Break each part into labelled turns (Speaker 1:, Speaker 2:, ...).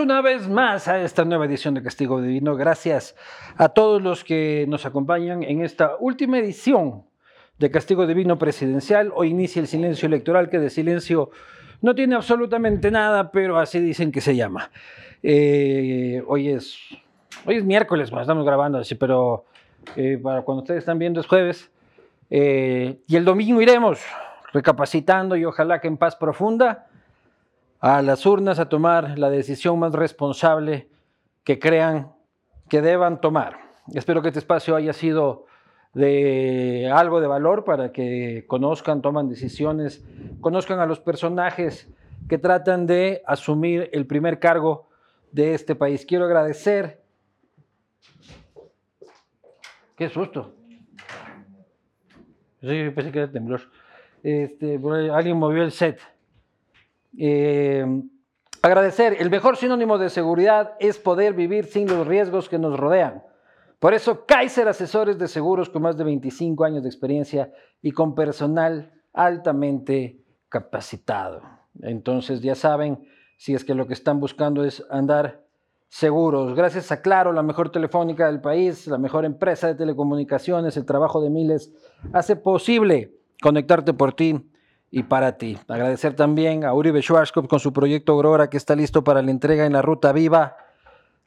Speaker 1: Una vez más a esta nueva edición de Castigo Divino. Gracias a todos los que nos acompañan en esta última edición de Castigo Divino Presidencial. Hoy inicia el silencio electoral, que de silencio no tiene absolutamente nada, pero así dicen que se llama. Eh, hoy, es, hoy es miércoles, bueno, estamos grabando así, pero eh, para cuando ustedes están viendo es jueves. Eh, y el domingo iremos recapacitando y ojalá que en paz profunda a las urnas a tomar la decisión más responsable que crean que deban tomar. Espero que este espacio haya sido de algo de valor para que conozcan, toman decisiones, conozcan a los personajes que tratan de asumir el primer cargo de este país. Quiero agradecer. Qué susto. Sí, pensé que era temblor. Este, alguien movió el set. Eh, agradecer. El mejor sinónimo de seguridad es poder vivir sin los riesgos que nos rodean. Por eso, Kaiser Asesores de Seguros con más de 25 años de experiencia y con personal altamente capacitado. Entonces, ya saben, si es que lo que están buscando es andar seguros. Gracias a Claro, la mejor telefónica del país, la mejor empresa de telecomunicaciones, el trabajo de miles, hace posible conectarte por ti y para ti. Agradecer también a Uribe Schwarzkopf con su proyecto Aurora que está listo para la entrega en la ruta viva.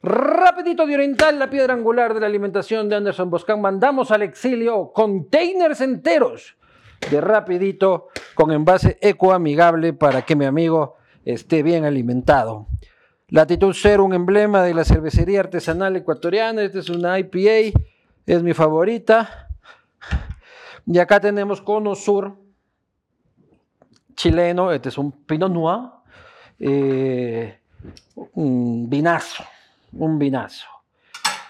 Speaker 1: Rapidito de Oriental, la piedra angular de la alimentación de Anderson Boscan. Mandamos al exilio containers enteros de Rapidito con envase ecoamigable para que mi amigo esté bien alimentado. Latitud Cero, un emblema de la cervecería artesanal ecuatoriana. Esta es una IPA, es mi favorita. Y acá tenemos Cono Sur, chileno. Este es un Pinot Noir, eh, un vinazo, un vinazo.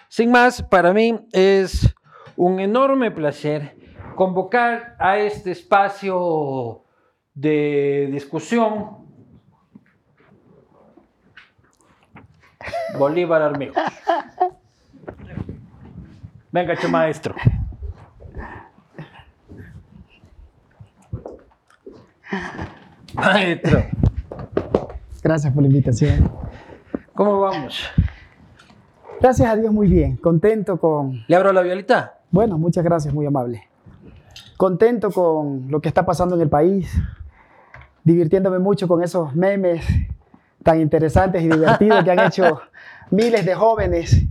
Speaker 1: Sin más, para mí es un enorme placer convocar a este espacio de discusión Bolívar Armijos. Venga, che maestro. Maestro,
Speaker 2: Gracias por la invitación.
Speaker 1: ¿cómo vamos?
Speaker 2: Gracias a Dios, muy bien. Contento con.
Speaker 1: ¿Le abro la violita?
Speaker 2: Bueno, muchas gracias, muy amable. Contento con lo que está pasando en el país. Divirtiéndome mucho con esos memes tan interesantes y divertidos que han hecho miles de jóvenes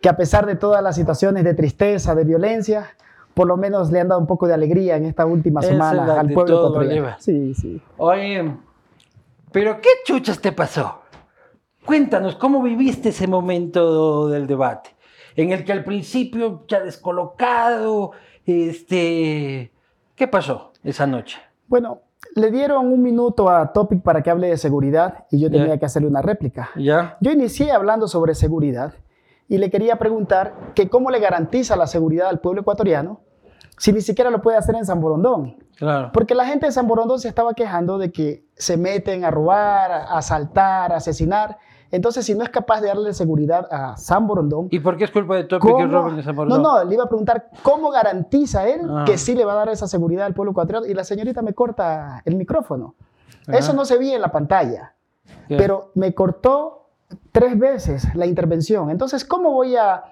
Speaker 2: que, a pesar de todas las situaciones de tristeza, de violencia, por lo menos le han dado un poco de alegría en esta última
Speaker 1: es
Speaker 2: semana al pueblo ecuatoriano. Sí, sí.
Speaker 1: Oye, ¿pero qué chuchas te pasó? Cuéntanos, ¿cómo viviste ese momento del debate? En el que al principio ya descolocado, este... ¿Qué pasó esa noche?
Speaker 2: Bueno, le dieron un minuto a Topic para que hable de seguridad y yo tenía que hacerle una réplica.
Speaker 1: ¿Ya?
Speaker 2: Yo inicié hablando sobre seguridad y le quería preguntar que cómo le garantiza la seguridad al pueblo ecuatoriano si ni siquiera lo puede hacer en San Borondón.
Speaker 1: Claro.
Speaker 2: Porque la gente de San Borondón se estaba quejando de que se meten a robar, a asaltar, a asesinar. Entonces, si no es capaz de darle seguridad a San Borondón,
Speaker 1: ¿Y por qué es culpa de Topi que
Speaker 2: ¿cómo-
Speaker 1: roben esa
Speaker 2: No, no, le iba a preguntar cómo garantiza él
Speaker 1: Ah.
Speaker 2: que sí le va a dar esa seguridad al pueblo ecuatoriano. Y la señorita me corta el micrófono.
Speaker 1: Ajá.
Speaker 2: Eso no se veía en la pantalla
Speaker 1: ¿Qué?
Speaker 2: pero me cortó tres veces la intervención. Entonces, ¿cómo voy a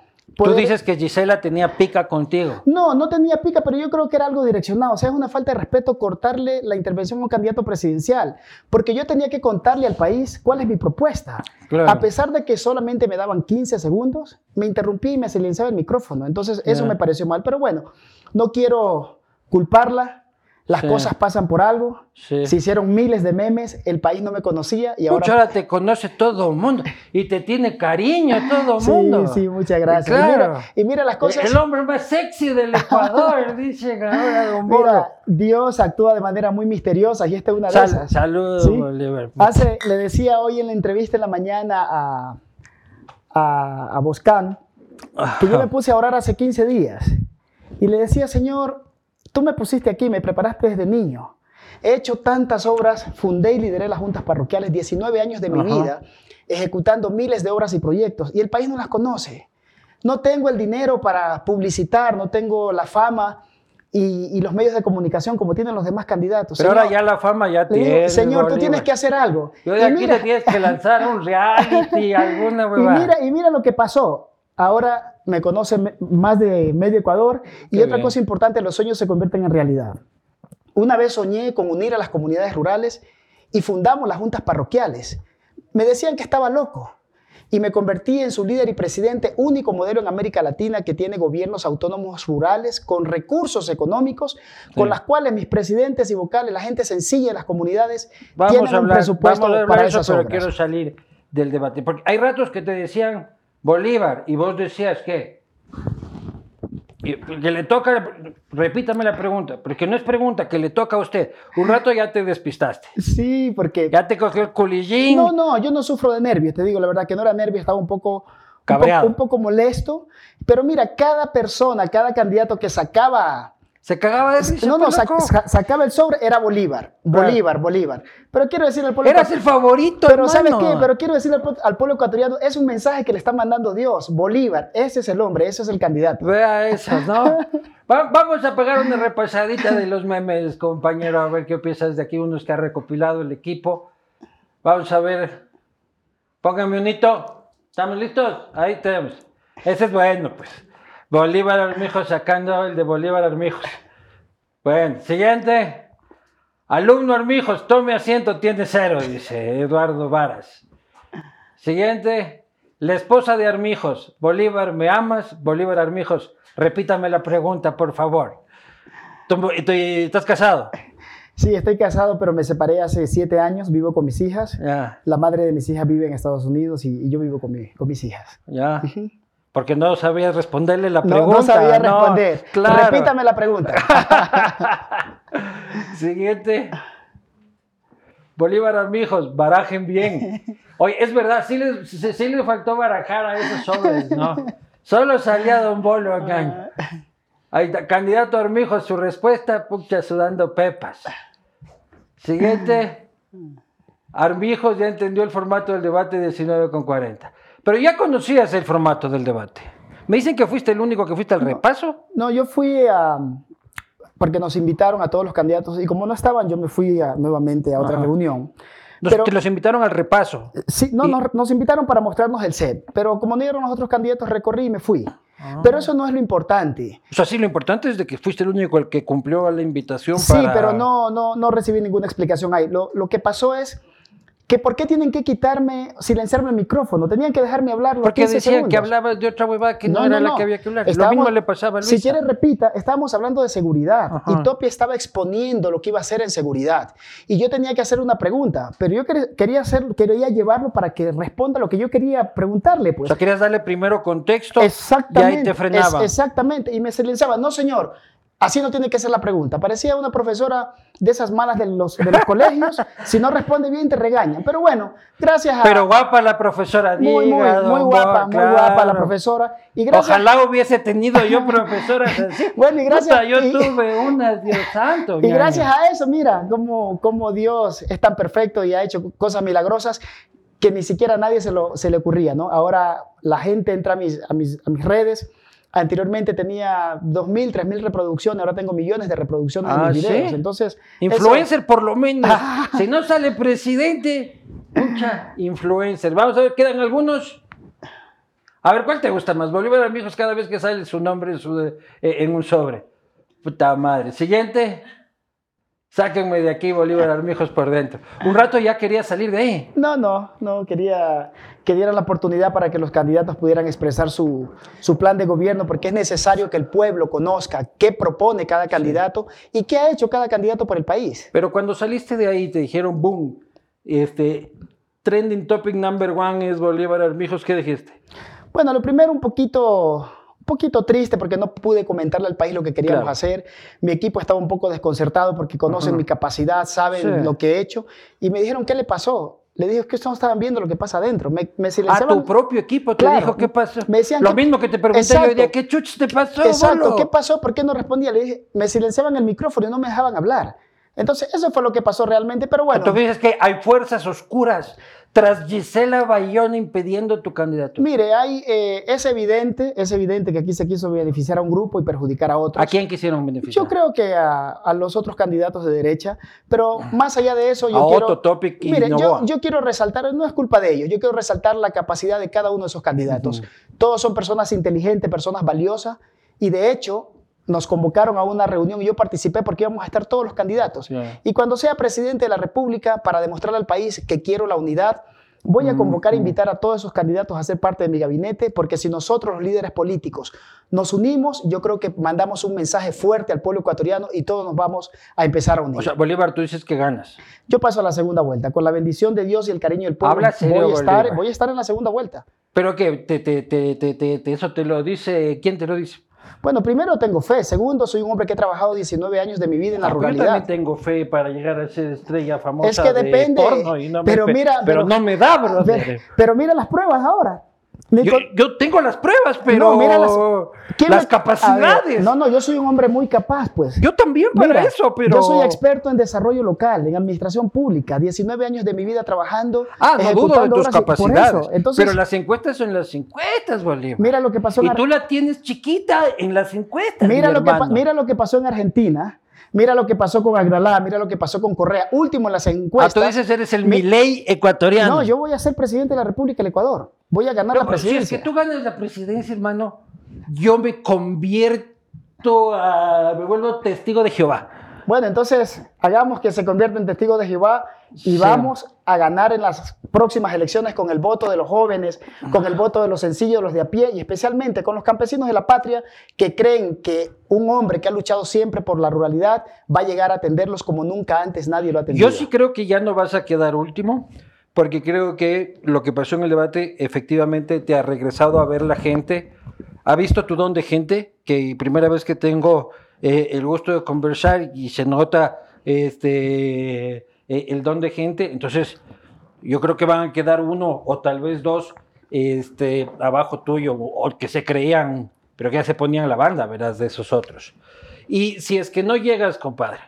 Speaker 1: Tú dices que Gisela tenía pica contigo.
Speaker 2: No, no tenía pica, pero yo creo que era algo direccionado. O sea, es una falta de respeto cortarle la intervención a un candidato presidencial, porque yo tenía que contarle al país cuál es mi propuesta.
Speaker 1: Claro.
Speaker 2: A pesar de que solamente me daban 15 segundos, me interrumpí y me silenciaba el micrófono. Entonces, eso me pareció mal. Pero bueno, no quiero culparla. Las
Speaker 1: Sí.
Speaker 2: cosas pasan por algo.
Speaker 1: Sí.
Speaker 2: Se hicieron miles de memes, el país no me conocía y ahora
Speaker 1: ahora te conoce todo el mundo y te tiene cariño todo el
Speaker 2: Sí,
Speaker 1: mundo.
Speaker 2: sí, muchas gracias.
Speaker 1: Claro.
Speaker 2: Y, mira, y mira las cosas.
Speaker 1: El hombre más sexy del Ecuador, dice ahora Don Bolo.
Speaker 2: Mira, Dios actúa de manera muy misteriosa y esta es una de
Speaker 1: Sal-
Speaker 2: esas.
Speaker 1: saludos,
Speaker 2: Sí.
Speaker 1: Bolívar.
Speaker 2: Hace, le decía hoy en la entrevista en la mañana a, a, a Boscan que yo me puse a orar hace 15 días y le decía, Señor, tú me pusiste aquí, me preparaste desde niño. He hecho tantas obras, fundé y lideré las juntas parroquiales, 19 años de mi
Speaker 1: Ajá.
Speaker 2: vida, ejecutando miles de obras y proyectos, y el país no las conoce. no tengo el dinero para publicitar, no tengo la fama y, y los medios de comunicación como tienen los demás candidatos.
Speaker 1: Pero ahora ya la fama ya tiene.
Speaker 2: Señor, tú tienes que hacer algo.
Speaker 1: Yo de
Speaker 2: Y
Speaker 1: aquí
Speaker 2: mira-
Speaker 1: te tienes que lanzar un reality, alguna
Speaker 2: y mira, y mira lo que pasó. Ahora me conoce más de medio Ecuador. Y
Speaker 1: Qué
Speaker 2: otra
Speaker 1: bien.
Speaker 2: cosa importante, los sueños se convierten en realidad. Una vez soñé con unir a las comunidades rurales y fundamos las juntas parroquiales. Me decían que estaba loco y me convertí en su líder y presidente, único modelo en América Latina que tiene gobiernos autónomos rurales con recursos económicos, con las cuales mis presidentes y vocales, la gente sencilla de las comunidades,
Speaker 1: Vamos
Speaker 2: tienen
Speaker 1: a
Speaker 2: un
Speaker 1: hablar,
Speaker 2: presupuesto
Speaker 1: vamos a hablar
Speaker 2: para
Speaker 1: eso,
Speaker 2: esas
Speaker 1: pero
Speaker 2: obras.
Speaker 1: quiero salir del debate. Porque hay ratos que te decían Bolívar y vos decías que. Que le toca, repítame la pregunta, porque no es pregunta, que le toca a usted. Un rato ya te despistaste.
Speaker 2: Sí, porque
Speaker 1: Ya te cogió el culillín.
Speaker 2: No, no, yo no sufro de nervios, te digo la verdad que no era nervio, estaba un poco, un poco,
Speaker 1: Cabreado.
Speaker 2: un poco molesto, pero mira, cada persona, cada candidato que sacaba,
Speaker 1: Se cagaba de risa.
Speaker 2: no, no,
Speaker 1: pues,
Speaker 2: sacaba el sobre, era Bolívar, Bolívar, Bolívar. Pero quiero decirle al pueblo
Speaker 1: Eras el favorito,
Speaker 2: pero ¿sabes qué? Pero quiero decirle al, pueblo- al pueblo ecuatoriano, es un mensaje que le está mandando Dios, Bolívar, ese es el hombre, ese es el candidato.
Speaker 1: Vea esas, ¿no? Va- vamos a pegar una repasadita de los memes, compañero, a ver qué piensas de aquí, unos que ha recopilado el equipo. Vamos a ver. Póngame un hito. ¿Estamos listos? Ahí tenemos. Ese es bueno, pues. Bolívar Armijos sacando el de Bolívar Armijos. Bueno, siguiente. Alumno Armijos, tome asiento, tiene cero, dice Eduardo Varas. Siguiente. La esposa de Armijos. Bolívar, ¿me amas? Bolívar Armijos. Repítame la pregunta, por favor. ¿Tú, tú- ¿Estás casado?
Speaker 2: Sí, estoy casado, pero me separé hace siete años, vivo con mis hijas. La madre de mis hijas vive en Estados Unidos y, y yo vivo con, mi- con mis hijas.
Speaker 1: ya. Porque no sabías responderle la
Speaker 2: No,
Speaker 1: pregunta.
Speaker 2: no sabía
Speaker 1: no,
Speaker 2: responder.
Speaker 1: claro.
Speaker 2: Repítame la pregunta.
Speaker 1: Siguiente. Bolívar Armijos, barajen bien. Oye, es verdad, sí le, sí, sí le faltó barajar a esos sobres, ¿no? Solo salía Don Bolo acá. Ahí está, candidato Armijos, su respuesta, pucha, sudando pepas. Siguiente. Armijos ya entendió el formato del debate 19 con 40. Pero ya conocías el formato del debate. Me dicen que fuiste el único que fuiste al repaso.
Speaker 2: No, yo fui a... Porque nos invitaron a todos los candidatos y como no estaban, yo me fui a- nuevamente a otra
Speaker 1: Ajá.
Speaker 2: reunión.
Speaker 1: Nos,
Speaker 2: Pero-
Speaker 1: te los invitaron al repaso.
Speaker 2: Sí, no,
Speaker 1: Y-
Speaker 2: nos, nos invitaron para mostrarnos el set, pero como no dieron los otros candidatos, recorrí y me fui.
Speaker 1: Ah.
Speaker 2: Pero eso no es lo importante.
Speaker 1: O sea, sí, lo importante es de que fuiste el único el que cumplió la invitación
Speaker 2: Sí,
Speaker 1: para...
Speaker 2: pero no, no, no recibí ninguna explicación ahí. Lo, lo que pasó es que ¿por qué tienen que quitarme, silenciarme el micrófono? Tenían que dejarme hablar los
Speaker 1: Porque
Speaker 2: 15
Speaker 1: decían que hablabas de otra huevada que no, era la que había que hablar. Lo
Speaker 2: Estábamos-
Speaker 1: mismo le pasaba a Luisa.
Speaker 2: Si quieres, repita, estábamos hablando de seguridad
Speaker 1: Ajá.
Speaker 2: y Topi estaba exponiendo lo que iba a hacer en seguridad. Y yo tenía que hacer una pregunta, pero yo quer- quería, hacer, quería llevarlo para que responda lo que yo quería preguntarle.
Speaker 1: O
Speaker 2: Pues.
Speaker 1: sea, querías darle primero contexto
Speaker 2: Exactamente.
Speaker 1: y ahí te frenaba.
Speaker 2: es- exactamente. Y me silenciaba. No, señor. Así no tiene que ser la pregunta. Parecía una profesora de esas malas de los, de los colegios. si no responde bien, te regañan. Pero bueno, gracias a.
Speaker 1: Pero guapa la profesora,
Speaker 2: muy, muy,
Speaker 1: diga,
Speaker 2: muy
Speaker 1: don
Speaker 2: guapa, muy guapa la profesora. Y gracias,
Speaker 1: Ojalá hubiese tenido yo profesoras así.
Speaker 2: Bueno, y gracias-
Speaker 1: Puta, yo
Speaker 2: y-
Speaker 1: tuve una, Dios santo.
Speaker 2: Y gracias a eso, mira, cómo, cómo Dios es tan perfecto y ha hecho cosas milagrosas que ni siquiera a nadie se, lo, se le ocurría, ¿no? Ahora la gente entra a mis, a mis, a mis redes. Anteriormente tenía 2.000, 3.000 reproducciones, ahora tengo millones de reproducciones
Speaker 1: Ah,
Speaker 2: en mis videos.
Speaker 1: ¿sí?
Speaker 2: Entonces,
Speaker 1: Influencer por lo menos. si no sale presidente, mucha influencer. Vamos a ver, quedan algunos. A ver, ¿cuál te gusta más? Bolívar Amigos cada vez que sale su nombre en, su- eh, en un sobre. Puta madre. Siguiente. Sáquenme de aquí, Bolívar Armijos por dentro. Un rato ya quería salir de ahí.
Speaker 2: No, no, no, quería que dieran la oportunidad para que los candidatos pudieran expresar su, su plan de gobierno, porque es necesario que el pueblo conozca qué propone cada candidato y qué ha hecho cada candidato por el país.
Speaker 1: Pero cuando saliste de ahí te dijeron, boom, este, trending topic number one es Bolívar Armijos, ¿qué dijiste?
Speaker 2: Bueno, lo primero un poquito, poquito triste porque no pude comentarle al país lo que queríamos
Speaker 1: Claro.
Speaker 2: hacer. Mi equipo estaba un poco desconcertado porque conocen
Speaker 1: Ajá.
Speaker 2: mi capacidad, saben
Speaker 1: Sí.
Speaker 2: lo que he hecho y me dijeron, ¿qué le pasó? Le dije, es que ustedes no estaban viendo lo que pasa adentro. Me, me
Speaker 1: A
Speaker 2: silenciaban.
Speaker 1: Ah, tu propio equipo te
Speaker 2: Claro.
Speaker 1: dijo qué pasó.
Speaker 2: Me decían
Speaker 1: Lo
Speaker 2: que-
Speaker 1: mismo que te pregunté yo hoy
Speaker 2: Exacto.
Speaker 1: día, ¿qué chuches te pasó?
Speaker 2: Exacto,
Speaker 1: bolo?
Speaker 2: ¿qué pasó? ¿Por qué no respondía? Le dije, me silenciaban el micrófono y no me dejaban hablar. Entonces, eso fue lo que pasó realmente, pero bueno.
Speaker 1: Entonces dices que hay fuerzas oscuras tras Gisela Bayona impidiendo tu candidatura?
Speaker 2: Mire, hay, eh, es evidente, es evidente que aquí se quiso beneficiar a un grupo y perjudicar a otros.
Speaker 1: ¿A quién quisieron beneficiar?
Speaker 2: Yo creo que a, a los otros candidatos de derecha, pero más allá de eso, yo
Speaker 1: a
Speaker 2: quiero...
Speaker 1: Otto Topic y
Speaker 2: Mire, yo quiero resaltar, no es culpa de ellos, yo quiero resaltar la capacidad de cada uno de esos candidatos. Todos son personas inteligentes, personas valiosas, y de hecho nos convocaron a una reunión y yo participé porque íbamos a estar todos los candidatos.
Speaker 1: Ya.
Speaker 2: Y cuando sea presidente de la República, para demostrarle al país que quiero la unidad, voy a convocar e
Speaker 1: Mm, mm.
Speaker 2: invitar a todos esos candidatos a ser parte de mi gabinete, porque si nosotros, los líderes políticos, nos unimos, yo creo que mandamos un mensaje fuerte al pueblo ecuatoriano y todos nos vamos a empezar a unir.
Speaker 1: O sea, Bolívar, tú dices que ganas.
Speaker 2: Yo paso a la segunda vuelta. Con la bendición de Dios y el cariño del pueblo,
Speaker 1: Habla serio,
Speaker 2: voy, a estar, voy a estar en la segunda vuelta.
Speaker 1: ¿Pero qué? Te, te- te- ¿Eso te lo dice? ¿Quién te lo dice?
Speaker 2: Bueno, primero tengo fe. Segundo, soy un hombre que he trabajado 19 años de mi vida en la
Speaker 1: Ah, pero Yo
Speaker 2: ruralidad.
Speaker 1: también tengo fe para llegar a ser estrella famosa
Speaker 2: Es que
Speaker 1: de
Speaker 2: depende,
Speaker 1: porno y no me
Speaker 2: pero
Speaker 1: pe-
Speaker 2: mira,
Speaker 1: pero,
Speaker 2: pero-
Speaker 1: no me da, brother.
Speaker 2: Pero mira las pruebas ahora.
Speaker 1: Yo, tengo las pruebas, pero
Speaker 2: No, mira las- ¿quién
Speaker 1: las
Speaker 2: me-
Speaker 1: capacidades.
Speaker 2: Ver, no, no, yo soy un hombre muy capaz, pues.
Speaker 1: Yo también para
Speaker 2: Mira,
Speaker 1: eso, pero...
Speaker 2: Yo soy experto en desarrollo local, en administración pública, 19 años de mi vida trabajando.
Speaker 1: Ah, no dudo de tus capacidades.
Speaker 2: eso, Entonces,
Speaker 1: pero las encuestas son las encuestas, Bolívar.
Speaker 2: mira lo que pasó en
Speaker 1: y tú la tienes chiquita en las encuestas.
Speaker 2: Mira
Speaker 1: mi
Speaker 2: lo, que, mira lo que pasó en Argentina, mira lo que pasó con Agdalá, mira lo que pasó con Correa. Último en las
Speaker 1: Ah,
Speaker 2: encuestas.
Speaker 1: tú dices eres el
Speaker 2: Mi-
Speaker 1: Milei ecuatoriano.
Speaker 2: No, yo voy a ser presidente de la República del Ecuador. Voy a ganar
Speaker 1: Pero,
Speaker 2: la
Speaker 1: pero si es
Speaker 2: presidencia.
Speaker 1: que tú ganas la presidencia, hermano, yo me convierto a... me vuelvo testigo de Jehová.
Speaker 2: Bueno, entonces hagamos que se convierta en testigo de Jehová y
Speaker 1: Sí.
Speaker 2: vamos a ganar en las próximas elecciones con el voto de los jóvenes, con el voto de los sencillos, los de a pie y especialmente con los campesinos de la patria que creen que un hombre que ha luchado siempre por la ruralidad va a llegar a atenderlos como nunca antes nadie lo ha atendido.
Speaker 1: Yo sí creo que ya no vas a quedar último, porque creo que lo que pasó en el debate efectivamente te ha regresado a ver la gente, ha visto tu don de gente, que primera vez que tengo eh, el gusto de conversar y se nota este eh, el don de gente, entonces yo creo que van a quedar uno o tal vez dos este, abajo tuyo, o o que se creían, pero que ya se ponían la banda, verás, de esos otros. Y si es que no llegas, compadre,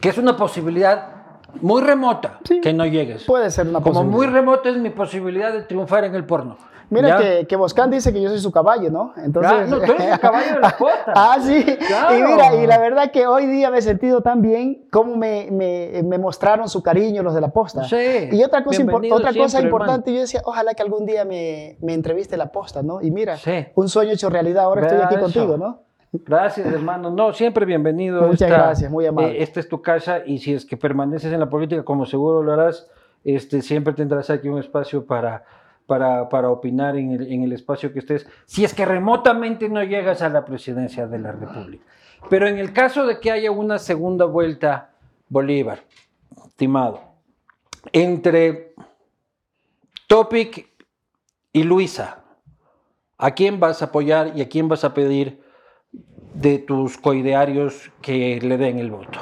Speaker 1: que es una posibilidad muy remota
Speaker 2: Sí.
Speaker 1: que no llegues.
Speaker 2: Puede ser una
Speaker 1: Como muy remota es mi posibilidad de triunfar en el porno.
Speaker 2: Mira que, que Boscán dice que yo soy su caballo, ¿no? Entonces,
Speaker 1: Ah, no, tú eres el caballo de la cuota.
Speaker 2: ah, sí.
Speaker 1: Claro.
Speaker 2: Y mira, y la verdad que hoy día me he sentido tan bien como me, me, me mostraron su cariño los de la posta.
Speaker 1: Sí.
Speaker 2: Y otra cosa, impor- otra cosa
Speaker 1: siempre,
Speaker 2: importante, yo decía, ojalá que algún día me, me entreviste la posta, ¿no? Y mira,
Speaker 1: Sí.
Speaker 2: un sueño hecho realidad, ahora estoy aquí
Speaker 1: eso.
Speaker 2: contigo, ¿no?
Speaker 1: Gracias, hermano. No, siempre bienvenido.
Speaker 2: Muchas gracias, muy amable.
Speaker 1: eh, esta es tu casa y si es que permaneces en la política, como seguro lo harás, este, siempre tendrás aquí un espacio para, para, opinar en el, en el espacio que estés, si es que remotamente no llegas a la presidencia de la República. Pero en el caso de que haya una segunda vuelta, Bolívar, estimado, entre Topic y Luisa, ¿a quién vas a apoyar y a quién vas a pedir de tus coidearios que le den el voto?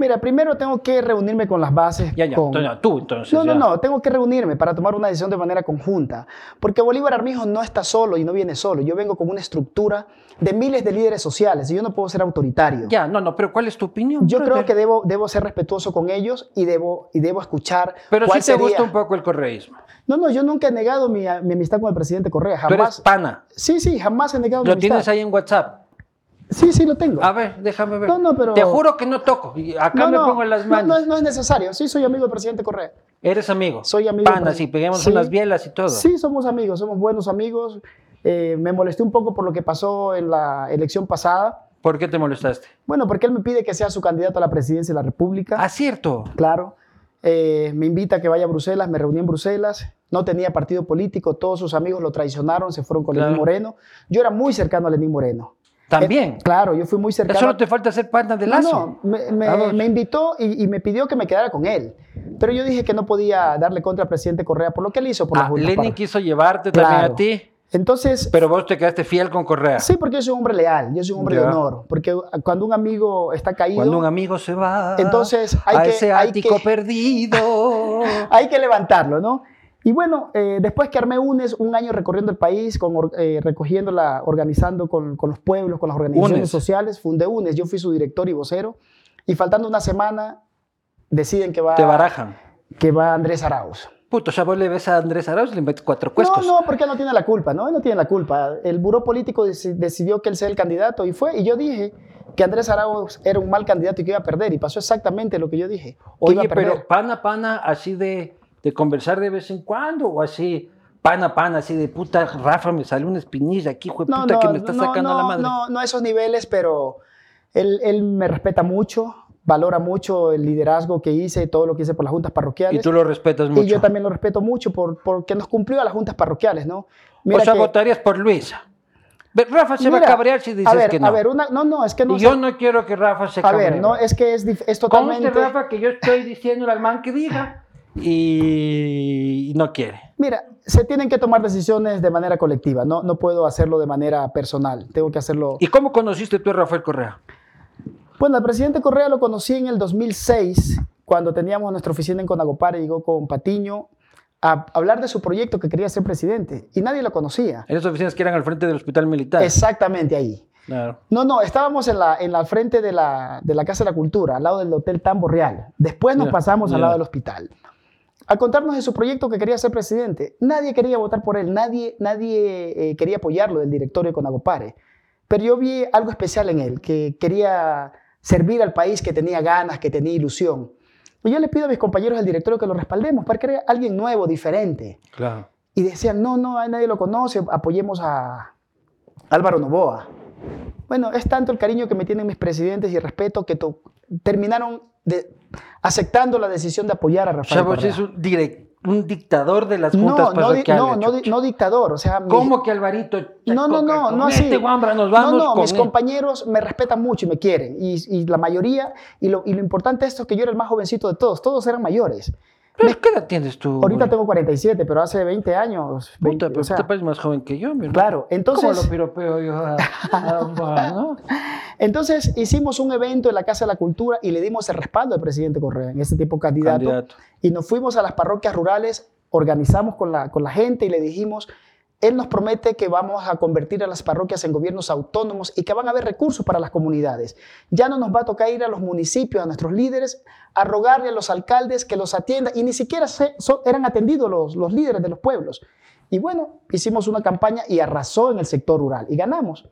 Speaker 2: Mira, primero tengo que reunirme con las bases.
Speaker 1: Ya, ya,
Speaker 2: con-
Speaker 1: tú entonces.
Speaker 2: No, no,
Speaker 1: ya.
Speaker 2: no, tengo que reunirme para tomar una decisión de manera conjunta, porque Bolívar Armijo no está solo y no viene solo, yo vengo con una estructura de miles de líderes sociales y yo no puedo ser autoritario.
Speaker 1: Ya, no, no, pero ¿cuál es tu opinión?
Speaker 2: Yo
Speaker 1: brother?
Speaker 2: creo que debo, debo ser respetuoso con ellos y debo, y debo escuchar
Speaker 1: Pero sí
Speaker 2: cuál
Speaker 1: te
Speaker 2: sería-
Speaker 1: gusta un poco el correísmo.
Speaker 2: No, no, yo nunca he negado mi, mi amistad con el presidente Correa,
Speaker 1: Tú eres
Speaker 2: jamás.
Speaker 1: pana.
Speaker 2: Sí, sí, jamás he negado mi
Speaker 1: Lo
Speaker 2: amistad.
Speaker 1: tienes ahí en WhatsApp.
Speaker 2: Sí, sí, lo tengo.
Speaker 1: A ver, déjame ver.
Speaker 2: No, no, pero-
Speaker 1: Te juro que no toco. Y acá
Speaker 2: no,
Speaker 1: me
Speaker 2: no,
Speaker 1: pongo en las
Speaker 2: no,
Speaker 1: manos.
Speaker 2: No, es- no es necesario, sí soy amigo del presidente Correa.
Speaker 1: Eres amigo.
Speaker 2: Soy amigo.
Speaker 1: Panas y peguemos
Speaker 2: Sí.
Speaker 1: unas bielas y todo.
Speaker 2: Sí, somos amigos, somos buenos amigos. Eh, me molesté un poco por lo que pasó en la elección pasada.
Speaker 1: ¿Por qué te molestaste?
Speaker 2: Bueno, porque él me pide que sea su candidato a la presidencia de la República.
Speaker 1: Ah, cierto.
Speaker 2: Claro. Eh, me invita a que vaya a Bruselas, me reuní en Bruselas. No tenía partido político, todos sus amigos lo traicionaron, se fueron con
Speaker 1: Claro.
Speaker 2: Lenín Moreno. Yo era muy cercano a Lenín Moreno.
Speaker 1: También.
Speaker 2: Eh, claro, yo fui muy cercano.
Speaker 1: Solo te falta ser pana de
Speaker 2: No,
Speaker 1: lazo.
Speaker 2: no, me, me-
Speaker 1: Vamos.
Speaker 2: me invitó y, y me pidió que me quedara con él. Pero yo dije que no podía darle contra al presidente Correa por lo que él hizo por
Speaker 1: Ah, Lenin quiso llevarte también a ti,
Speaker 2: Entonces,
Speaker 1: pero vos te quedaste fiel con Correa.
Speaker 2: sí, porque yo soy un hombre leal, yo soy un hombre de honor. Porque cuando un amigo está caído,
Speaker 1: Cuando un amigo se va
Speaker 2: Entonces, hay
Speaker 1: a
Speaker 2: que-
Speaker 1: ese
Speaker 2: hay
Speaker 1: ático
Speaker 2: que-
Speaker 1: perdido.
Speaker 2: hay que levantarlo, ¿no? Y bueno, eh, después que armé UNES, un año recorriendo el país, con, eh, recogiéndola, organizando con, con los pueblos, con las organizaciones
Speaker 1: UNES.
Speaker 2: sociales, fundé UNES, yo fui su director y vocero, y faltando una semana, deciden que va,
Speaker 1: te barajan.
Speaker 2: que va Andrés Arauz.
Speaker 1: Puto, sea, vos le ves a Andrés Arauz y le metes cuatro cuescos.
Speaker 2: No, no, porque él no tiene la culpa, ¿no? Él no tiene la culpa. El buró político deci- decidió que él sea el candidato y fue. Y yo dije que Andrés Arauz era un mal candidato y que iba a perder. Y pasó exactamente lo que yo dije.
Speaker 1: Oye,
Speaker 2: a perder.
Speaker 1: pero pana, pana, así de, de conversar de vez en cuando, o así, pana, pana, así de puta, Rafa, me salió una espinilla aquí, hijo de
Speaker 2: No,
Speaker 1: puta,
Speaker 2: no,
Speaker 1: que me está
Speaker 2: no,
Speaker 1: sacando
Speaker 2: no,
Speaker 1: la madre.
Speaker 2: No, no a esos niveles, pero él, él me respeta mucho, valora mucho el liderazgo que hice, todo lo que hice por las juntas
Speaker 1: y
Speaker 2: parroquiales.
Speaker 1: tú lo respetas mucho.
Speaker 2: Y yo también lo respeto mucho por, porque nos cumplió a las juntas parroquiales, ¿no?
Speaker 1: o sea,
Speaker 2: que-
Speaker 1: votarías por Luisa. Rafa se va a
Speaker 2: mira,
Speaker 1: cabrear si dices
Speaker 2: a ver,
Speaker 1: que no.
Speaker 2: A ver, una, no, no, es que no.
Speaker 1: y yo no quiero que Rafa se
Speaker 2: a
Speaker 1: cabree.
Speaker 2: ver, no, es que es, es
Speaker 1: Conste,
Speaker 2: totalmente.
Speaker 1: Rafa, que yo estoy diciendo al man que diga y, no quiere.
Speaker 2: Mira, se tienen que tomar decisiones de manera colectiva, no, no puedo hacerlo de manera personal, tengo que hacerlo.
Speaker 1: ¿Y cómo conociste tú a Rafael Correa?
Speaker 2: Bueno, al presidente Correa lo conocí en el 2006, cuando teníamos nuestra oficina en Conagopare, llegó con Patiño a hablar de su proyecto que quería ser presidente y nadie lo conocía.
Speaker 1: En esas oficinas que eran al frente del hospital militar.
Speaker 2: Exactamente ahí.
Speaker 1: Claro.
Speaker 2: No, no, estábamos en la, en la frente de la, de la Casa de la Cultura, al lado del Hotel Tambo Real. Después nos pasamos al lado del hospital. A contarnos de su proyecto que quería ser presidente. Nadie quería votar por él, nadie, nadie eh, quería apoyarlo del directorio de Conagopare. Pero yo vi algo especial en él, que quería servir al país, que tenía ganas, que tenía ilusión. Y yo le pido a mis compañeros del directorio que lo respaldemos para que era alguien nuevo, diferente.
Speaker 1: Claro.
Speaker 2: Y decían, no, no, nadie lo conoce, apoyemos a Álvaro Novoa. Bueno, es tanto el cariño que me tienen mis presidentes y respeto que terminaron de- aceptando la decisión de apoyar a Rafael Correa.
Speaker 1: es un, direct- un dictador de las juntas
Speaker 2: no, no, no, no, di- no dictador, o sea,
Speaker 1: ¿Cómo que Alvarito?
Speaker 2: no, no, no, no así.
Speaker 1: Este guambra nos vamos
Speaker 2: no, no,
Speaker 1: con
Speaker 2: mis
Speaker 1: él?
Speaker 2: compañeros me respetan mucho y me quieren. Y, y la mayoría, y lo, y lo importante de esto es que yo era el más jovencito de todos, todos eran mayores.
Speaker 1: ¿Pero ¿Qué edad tienes tú?
Speaker 2: Ahorita
Speaker 1: güey?
Speaker 2: tengo 47, pero hace 20 años. 20,
Speaker 1: Puta, pero
Speaker 2: o sea,
Speaker 1: te pareces más joven que yo, mi hermano.
Speaker 2: claro,
Speaker 1: ¿Cómo
Speaker 2: entonces...
Speaker 1: lo piropeo yo a, a- a- no?
Speaker 2: Entonces hicimos un evento en la Casa de la Cultura y le dimos el respaldo al presidente Correa, en ese tiempo candidato,
Speaker 1: Candidato.
Speaker 2: y nos fuimos a las parroquias rurales, organizamos con la, con la gente y le dijimos, él nos promete que vamos a convertir a las parroquias en gobiernos autónomos y que van a haber recursos para las comunidades. Ya no nos va a tocar ir a los municipios, a nuestros líderes, a rogarle a los alcaldes que los atiendan y ni siquiera se- so- eran atendidos los, los líderes de los pueblos. Y bueno, hicimos una campaña y arrasó en el sector rural y ganamos.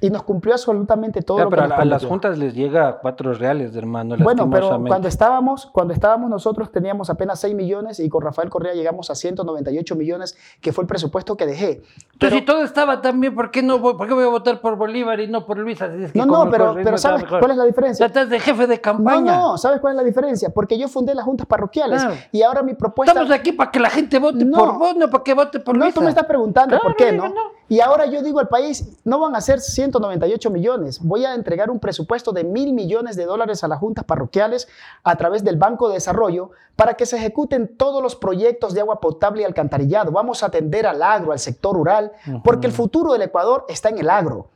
Speaker 2: Y nos cumplió absolutamente todo
Speaker 1: Ya,
Speaker 2: lo
Speaker 1: pero
Speaker 2: que
Speaker 1: a,
Speaker 2: nos
Speaker 1: a las juntas les llega cuatro reales, hermano.
Speaker 2: Bueno, pero cuando estábamos, cuando estábamos nosotros teníamos apenas 6 millones y con Rafael Correa llegamos a 198 millones, que fue el presupuesto que dejé.
Speaker 1: Entonces,
Speaker 2: Pero-
Speaker 1: si todo estaba tan bien, ¿por qué, no voy, ¿por qué voy a votar por Bolívar y no por Luis? Así es que
Speaker 2: no, no, pero, pero ¿sabes cuál es la
Speaker 1: Ya
Speaker 2: diferencia?
Speaker 1: estás de jefe de
Speaker 2: No,
Speaker 1: campaña.
Speaker 2: no, ¿sabes cuál es la diferencia? Porque yo fundé las juntas parroquiales
Speaker 1: Claro.
Speaker 2: y ahora mi propuesta...
Speaker 1: Estamos aquí para que la gente vote
Speaker 2: No.
Speaker 1: por vos, no para que vote por
Speaker 2: no,
Speaker 1: Luis.
Speaker 2: tú me estás preguntando
Speaker 1: Claro,
Speaker 2: por qué, ¿no?
Speaker 1: no.
Speaker 2: Y ahora yo digo al país, no van a ser 198 millones, voy a entregar un presupuesto de mil millones de dólares a las juntas parroquiales a través del Banco de Desarrollo para que se ejecuten todos los proyectos de agua potable y alcantarillado. Vamos a atender al agro, al sector rural, porque el futuro del Ecuador está en el agro.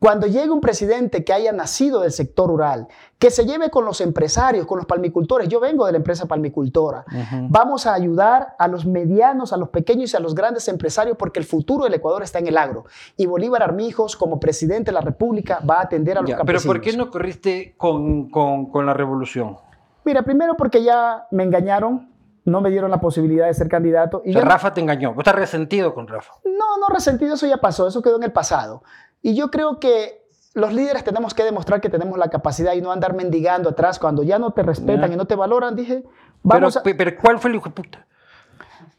Speaker 2: Cuando llegue un presidente que haya nacido del sector rural, que se lleve con los empresarios, con los palmicultores, yo vengo de la empresa palmicultora, vamos a ayudar a los medianos, a los pequeños y a los grandes empresarios porque el futuro del Ecuador está en el agro. Y Bolívar Armijos, como presidente de la República, va a atender a los
Speaker 1: Ya, pero
Speaker 2: campesinos.
Speaker 1: ¿por qué no corriste con, con, con la revolución?
Speaker 2: Mira, primero porque ya me engañaron, no me dieron la posibilidad de ser candidato. Y
Speaker 1: O sea,
Speaker 2: yo-
Speaker 1: Rafa te engañó. Vos estás resentido con Rafa.
Speaker 2: No, no resentido, eso ya pasó, eso quedó en el pasado. Y yo creo que los líderes tenemos que demostrar que tenemos la capacidad y no andar mendigando atrás cuando ya no te respetan y no te valoran. Dije,
Speaker 1: Pero,
Speaker 2: vamos a...
Speaker 1: pe- pero ¿cuál fue el hijo de puta?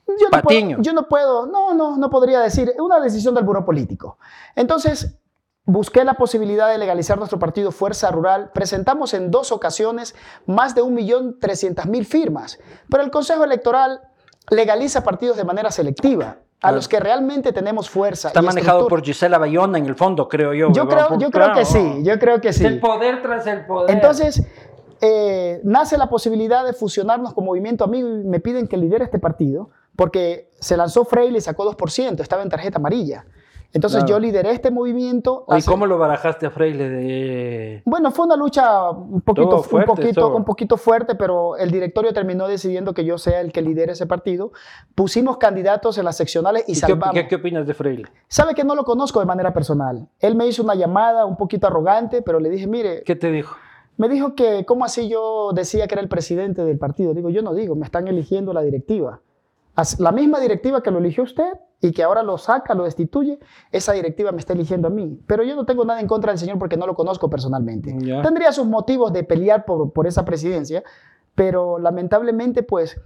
Speaker 2: Yo no,
Speaker 1: Patiño.
Speaker 2: puedo, yo no puedo, no, no, no podría decir, es una decisión del buró político. Entonces, busqué la posibilidad de legalizar nuestro partido Fuerza Rural. Presentamos en dos ocasiones más de 1.300.000 firmas, pero el Consejo Electoral legaliza partidos de manera selectiva. A
Speaker 1: Claro.
Speaker 2: los que realmente tenemos fuerza.
Speaker 1: Está
Speaker 2: y
Speaker 1: manejado
Speaker 2: estructura.
Speaker 1: por Gisela Bayona en el fondo, creo yo.
Speaker 2: Yo creo,
Speaker 1: por-
Speaker 2: yo creo que sí, yo creo que
Speaker 1: Es
Speaker 2: sí.
Speaker 1: el poder tras el poder.
Speaker 2: Entonces, eh, nace la posibilidad de fusionarnos con Movimiento Amigo y me piden que lidere este partido porque se lanzó Freire y sacó 2%, estaba en tarjeta amarilla. Entonces
Speaker 1: Claro.
Speaker 2: yo lideré este movimiento.
Speaker 1: ¿Y
Speaker 2: hace-
Speaker 1: cómo lo barajaste a Freire de...?
Speaker 2: Bueno, fue una lucha un poquito,
Speaker 1: fuerte,
Speaker 2: un, poquito,
Speaker 1: todo.
Speaker 2: un poquito fuerte, pero el directorio terminó decidiendo que yo sea el que lidere ese partido. Pusimos candidatos en las seccionales y,
Speaker 1: ¿Y
Speaker 2: salvamos.
Speaker 1: qué, qué opinas de Freire?
Speaker 2: Sabe que no lo conozco de manera personal. Él me hizo una llamada un poquito arrogante, pero le dije, mire,
Speaker 1: ¿Qué te dijo?
Speaker 2: Me dijo que, ¿cómo así yo decía que era el presidente del partido? Digo, yo no digo, me están eligiendo la directiva. la misma directiva que lo eligió usted y que ahora lo saca, lo destituye, esa directiva me está eligiendo a mí. Pero yo no tengo nada en contra del señor porque no lo conozco personalmente.
Speaker 1: Ya.
Speaker 2: Tendría sus motivos de pelear por, por esa presidencia, pero lamentablemente pues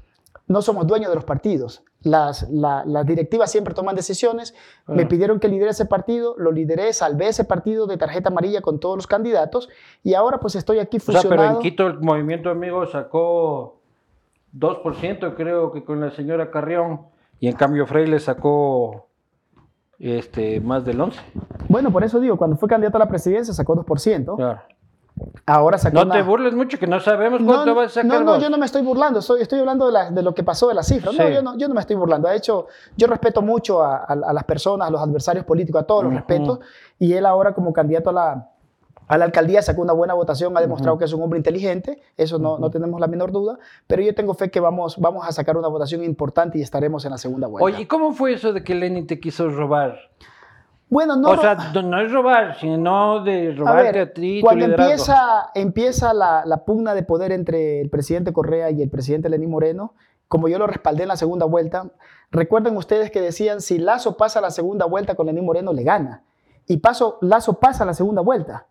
Speaker 2: no somos dueños de los partidos. Las, la- las directivas siempre toman decisiones. Me
Speaker 1: Ah.
Speaker 2: pidieron que lidere ese partido, lo lideré, salvé ese partido de tarjeta amarilla con todos los candidatos y ahora pues estoy aquí
Speaker 1: O sea, pero
Speaker 2: fusionado.
Speaker 1: en Quito el movimiento amigo sacó 2%, creo que con la señora Carrión, y en cambio Freire sacó este, más del 11%.
Speaker 2: Bueno, por eso digo, cuando fue candidato a la presidencia sacó 2%.
Speaker 1: Claro.
Speaker 2: Ahora sacó
Speaker 1: No
Speaker 2: una-
Speaker 1: te burles mucho, que no sabemos
Speaker 2: No,
Speaker 1: cuánto vas a sacar
Speaker 2: no, no,
Speaker 1: vos.
Speaker 2: yo no me estoy burlando, estoy, estoy hablando de, la- de lo que pasó de la cifra. No, yo no, yo no me estoy burlando. De hecho, yo respeto mucho a, a- a las personas, a los adversarios políticos, a todos los
Speaker 1: Ujú.
Speaker 2: respetos. Y él ahora como candidato a la, a la alcaldía sacó una buena votación, ha demostrado que es un hombre inteligente, eso no, no tenemos la menor duda, pero yo tengo fe que vamos, vamos a sacar una votación importante y estaremos en la segunda vuelta.
Speaker 1: Oye, ¿y cómo fue eso de que Lenin te quiso robar?
Speaker 2: bueno, no,
Speaker 1: o sea, no, es robar, sino de
Speaker 2: A
Speaker 1: robarte
Speaker 2: ver,
Speaker 1: a, ti tu
Speaker 2: cuando
Speaker 1: liderazgo.
Speaker 2: empieza, empieza la, la pugna de poder entre el presidente Correa y el presidente Lenín Moreno, como yo lo respaldé en la segunda vuelta, recuerden ustedes que decían, si Lazo pasa la segunda vuelta con Lenín Moreno, le gana. Y paso, Lazo pasa la segunda vuelta.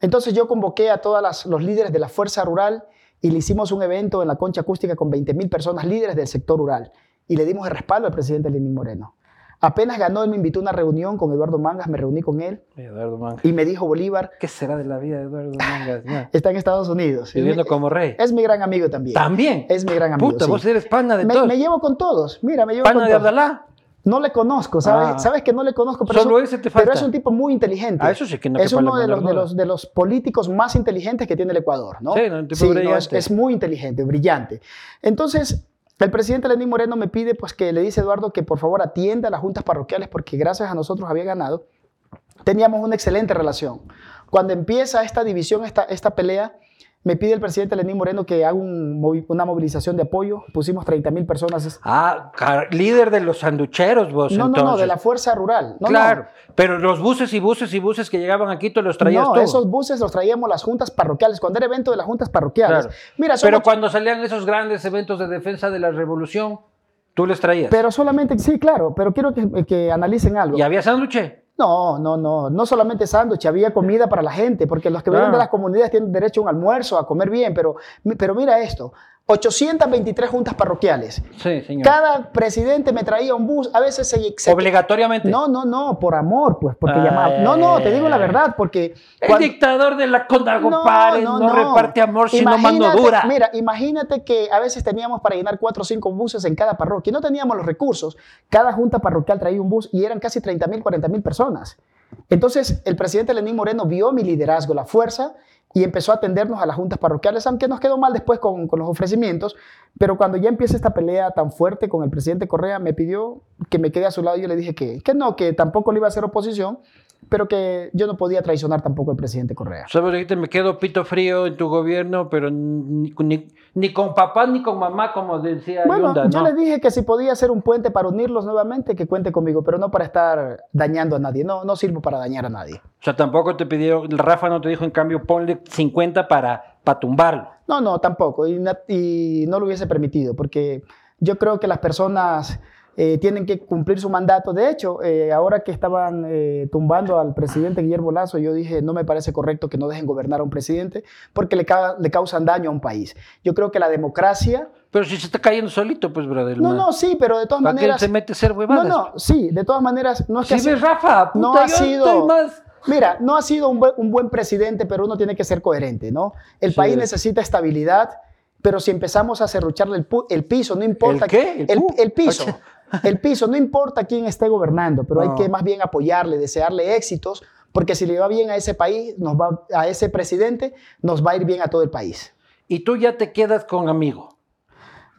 Speaker 2: Entonces yo convoqué a todos los líderes de la Fuerza Rural y le hicimos un evento en la concha acústica con 20 mil personas líderes del sector rural y le dimos el respaldo al presidente Lenín Moreno. Apenas ganó, él me invitó a una reunión con Eduardo Mangas, me reuní con él
Speaker 1: Eduardo Mangas.
Speaker 2: y me dijo, Bolívar,
Speaker 1: ¿Qué será de la vida de Eduardo Mangas?
Speaker 2: Está en Estados Unidos.
Speaker 1: Viviendo como rey.
Speaker 2: es mi gran amigo también.
Speaker 1: También.
Speaker 2: Es mi gran amigo.
Speaker 1: Puta,
Speaker 2: sí.
Speaker 1: vos eres pana de
Speaker 2: me,
Speaker 1: todos.
Speaker 2: me llevo con todos. Mira, me llevo
Speaker 1: pana
Speaker 2: con
Speaker 1: de
Speaker 2: todos.
Speaker 1: Abdalá.
Speaker 2: No le conozco, ¿sabes?
Speaker 1: Ah.
Speaker 2: Sabes que no le conozco, pero,
Speaker 1: Solo
Speaker 2: es,
Speaker 1: ese te
Speaker 2: pero
Speaker 1: falta.
Speaker 2: es un tipo muy inteligente.
Speaker 1: Ah, eso sí que no
Speaker 2: Es uno de los, de,
Speaker 1: duda.
Speaker 2: los, de los políticos más inteligentes que tiene el Ecuador, ¿no?
Speaker 1: Sí, no, un tipo
Speaker 2: Sí, no, es, muy inteligente, brillante. Entonces, el presidente Lenín Moreno me pide, pues, que le dice a Eduardo que por favor atienda a las juntas parroquiales porque gracias a nosotros había ganado. Teníamos una excelente relación. Cuando empieza esta división, esta, esta pelea, me pide el presidente Lenín Moreno que haga un una movilización de apoyo. Pusimos 30 mil personas.
Speaker 1: Ah, líder de los sanducheros vos,
Speaker 2: No, no,
Speaker 1: entonces.
Speaker 2: no, de la fuerza rural. No,
Speaker 1: claro, pero los buses y buses y buses que llegaban aquí, tú los
Speaker 2: No,
Speaker 1: traías
Speaker 2: no
Speaker 1: tú.
Speaker 2: esos buses los traíamos las juntas parroquiales, cuando era evento de las juntas parroquiales.
Speaker 1: Claro.
Speaker 2: Mira,
Speaker 1: Pero cuando salían esos grandes eventos de defensa de la revolución, tú les traías.
Speaker 2: pero solamente, sí, claro, pero quiero que, que analicen algo.
Speaker 1: ¿Y había sándwiche?
Speaker 2: No, no, no, no solamente sándwich, había comida para la gente, porque los que vienen
Speaker 1: Claro.
Speaker 2: de las comunidades tienen derecho a un almuerzo, a comer bien, pero, pero mira esto, 823 juntas parroquiales.
Speaker 1: Sí, señor.
Speaker 2: Cada presidente me traía un bus, a veces se... se-
Speaker 1: Obligatoriamente.
Speaker 2: no, no, no, por amor, pues, porque llamaba... No, no, te digo la verdad, porque...
Speaker 1: El
Speaker 2: cuando-
Speaker 1: dictador de la Condagopare no, reparte amor sino mano dura.
Speaker 2: Mira, imagínate que a veces teníamos para llenar cuatro o cinco buses en cada parroquia no teníamos los recursos. Cada junta parroquial traía un bus y eran casi 30 mil, 40 mil personas. Entonces, el presidente Lenín Moreno vio mi liderazgo, la fuerza, y empezó a atendernos a las juntas parroquiales, aunque nos quedó mal después con, con los ofrecimientos. Pero cuando ya empieza esta pelea tan fuerte con el presidente Correa, me pidió que me quede a su lado y yo le dije que, que no, que tampoco le iba a hacer oposición, pero que yo no podía traicionar tampoco al presidente Correa.
Speaker 1: Sabes, ahorita me quedo pito frío en tu gobierno, pero ni, ni- ni con papá ni con mamá, como decía
Speaker 2: Bueno,
Speaker 1: Yunda,
Speaker 2: yo
Speaker 1: ¿no?
Speaker 2: le dije que si podía hacer un puente para unirlos nuevamente, que cuente conmigo, pero no para estar dañando a nadie. No, no sirvo para dañar a nadie.
Speaker 1: O sea, tampoco te pidieron, Rafa no te dijo, en cambio, ponle 50 para, para tumbarlo.
Speaker 2: No, no, tampoco. Y no lo hubiese permitido, porque yo creo que las personas eh, tienen que cumplir su mandato. De hecho, eh, ahora que estaban eh, tumbando al presidente Guillermo Lazo, yo dije, no me parece correcto que no dejen gobernar a un presidente, porque le, ca- le causan daño a un país. Yo creo que la democracia...
Speaker 1: Pero si se está cayendo solito, pues, brother.
Speaker 2: No, no, sí, pero de todas
Speaker 1: ¿Para qué él
Speaker 2: maneras...
Speaker 1: se mete a hacer
Speaker 2: No,
Speaker 1: huevadas?
Speaker 2: no, sí, de todas maneras, no es que
Speaker 1: Si Rafa, puta,
Speaker 2: no ha sido-
Speaker 1: estoy más...
Speaker 2: Mira, no ha sido un buen, un buen presidente, pero uno tiene que ser coherente, ¿no? El
Speaker 1: Sí.
Speaker 2: país necesita estabilidad, pero si empezamos a cerrucharle el, el piso, no importa.
Speaker 1: ¿El qué? ¿El
Speaker 2: El,
Speaker 1: pu?
Speaker 2: el piso. El piso, no importa quién esté gobernando, pero hay que más bien apoyarle, desearle éxitos, porque si le va bien a ese país, nos va, a ese presidente, nos va a ir bien a todo el país.
Speaker 1: Y tú ya te quedas con amigo.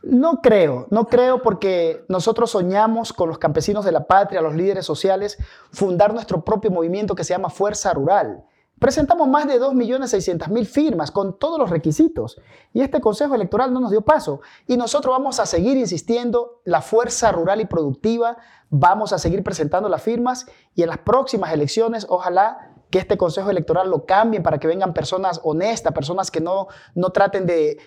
Speaker 2: No creo, no creo porque nosotros soñamos con los campesinos de la patria, los líderes sociales, fundar nuestro propio movimiento que se llama Fuerza Rural. Presentamos más de 2.600.000 firmas con todos los requisitos y este Consejo Electoral no nos dio paso. Y nosotros vamos a seguir insistiendo, la fuerza rural y productiva, vamos a seguir presentando las firmas y en las próximas elecciones, ojalá que este Consejo Electoral lo cambien para que vengan personas honestas, personas que no, no traten de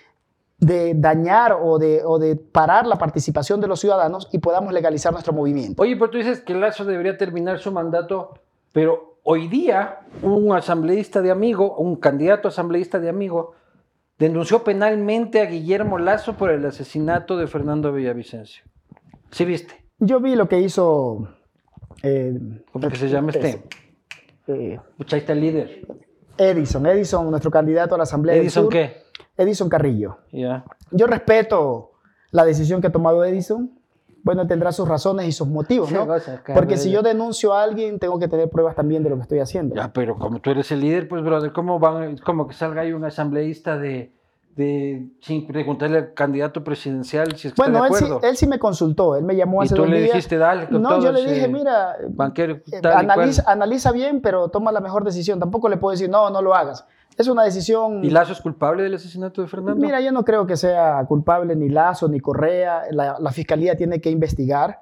Speaker 2: de dañar o de, o de parar la participación de los ciudadanos y podamos legalizar nuestro movimiento.
Speaker 1: Oye, pero tú dices que Lazo debería terminar su mandato, pero hoy día un asambleísta de amigo, un candidato asambleísta de amigo, denunció penalmente a Guillermo Lazo por el asesinato de Fernando Villavicencio. ¿Sí viste?
Speaker 2: Yo vi lo que hizo... eh,
Speaker 1: ¿Cómo que se llama este?
Speaker 2: eh,
Speaker 1: ahí está el líder.
Speaker 2: Edison, Edison, nuestro candidato a la Asamblea del
Speaker 1: ¿Edison
Speaker 2: Sur.
Speaker 1: qué?
Speaker 2: Edison Carrillo.
Speaker 1: Ya.
Speaker 2: Yo respeto la decisión que ha tomado Edison. Bueno, tendrá sus razones y sus motivos,
Speaker 1: Sí,
Speaker 2: ¿no?
Speaker 1: cosa,
Speaker 2: Porque si yo denuncio a alguien, tengo que tener pruebas también de lo que estoy haciendo.
Speaker 1: Ya, pero como tú eres el líder, pues, brother, ¿cómo van? Como que salga ahí un asambleísta de, de sin preguntarle al candidato presidencial si es que
Speaker 2: Bueno, él
Speaker 1: está
Speaker 2: sí,
Speaker 1: de acuerdo.
Speaker 2: él sí me consultó. Él me llamó
Speaker 1: y
Speaker 2: hace
Speaker 1: tú
Speaker 2: dos
Speaker 1: le
Speaker 2: días.
Speaker 1: dijiste, dale, con
Speaker 2: no,
Speaker 1: todo
Speaker 2: yo le dije, mira,
Speaker 1: banquero,
Speaker 2: eh,
Speaker 1: tal y
Speaker 2: analiza, analiza bien, pero toma la mejor decisión. Tampoco le puedo decir, no, no lo hagas. Es una decisión...
Speaker 1: ¿Y Lazo es culpable del asesinato de Fernando?
Speaker 2: Mira, yo no creo que sea culpable ni Lazo ni Correa. La, la fiscalía tiene que investigar.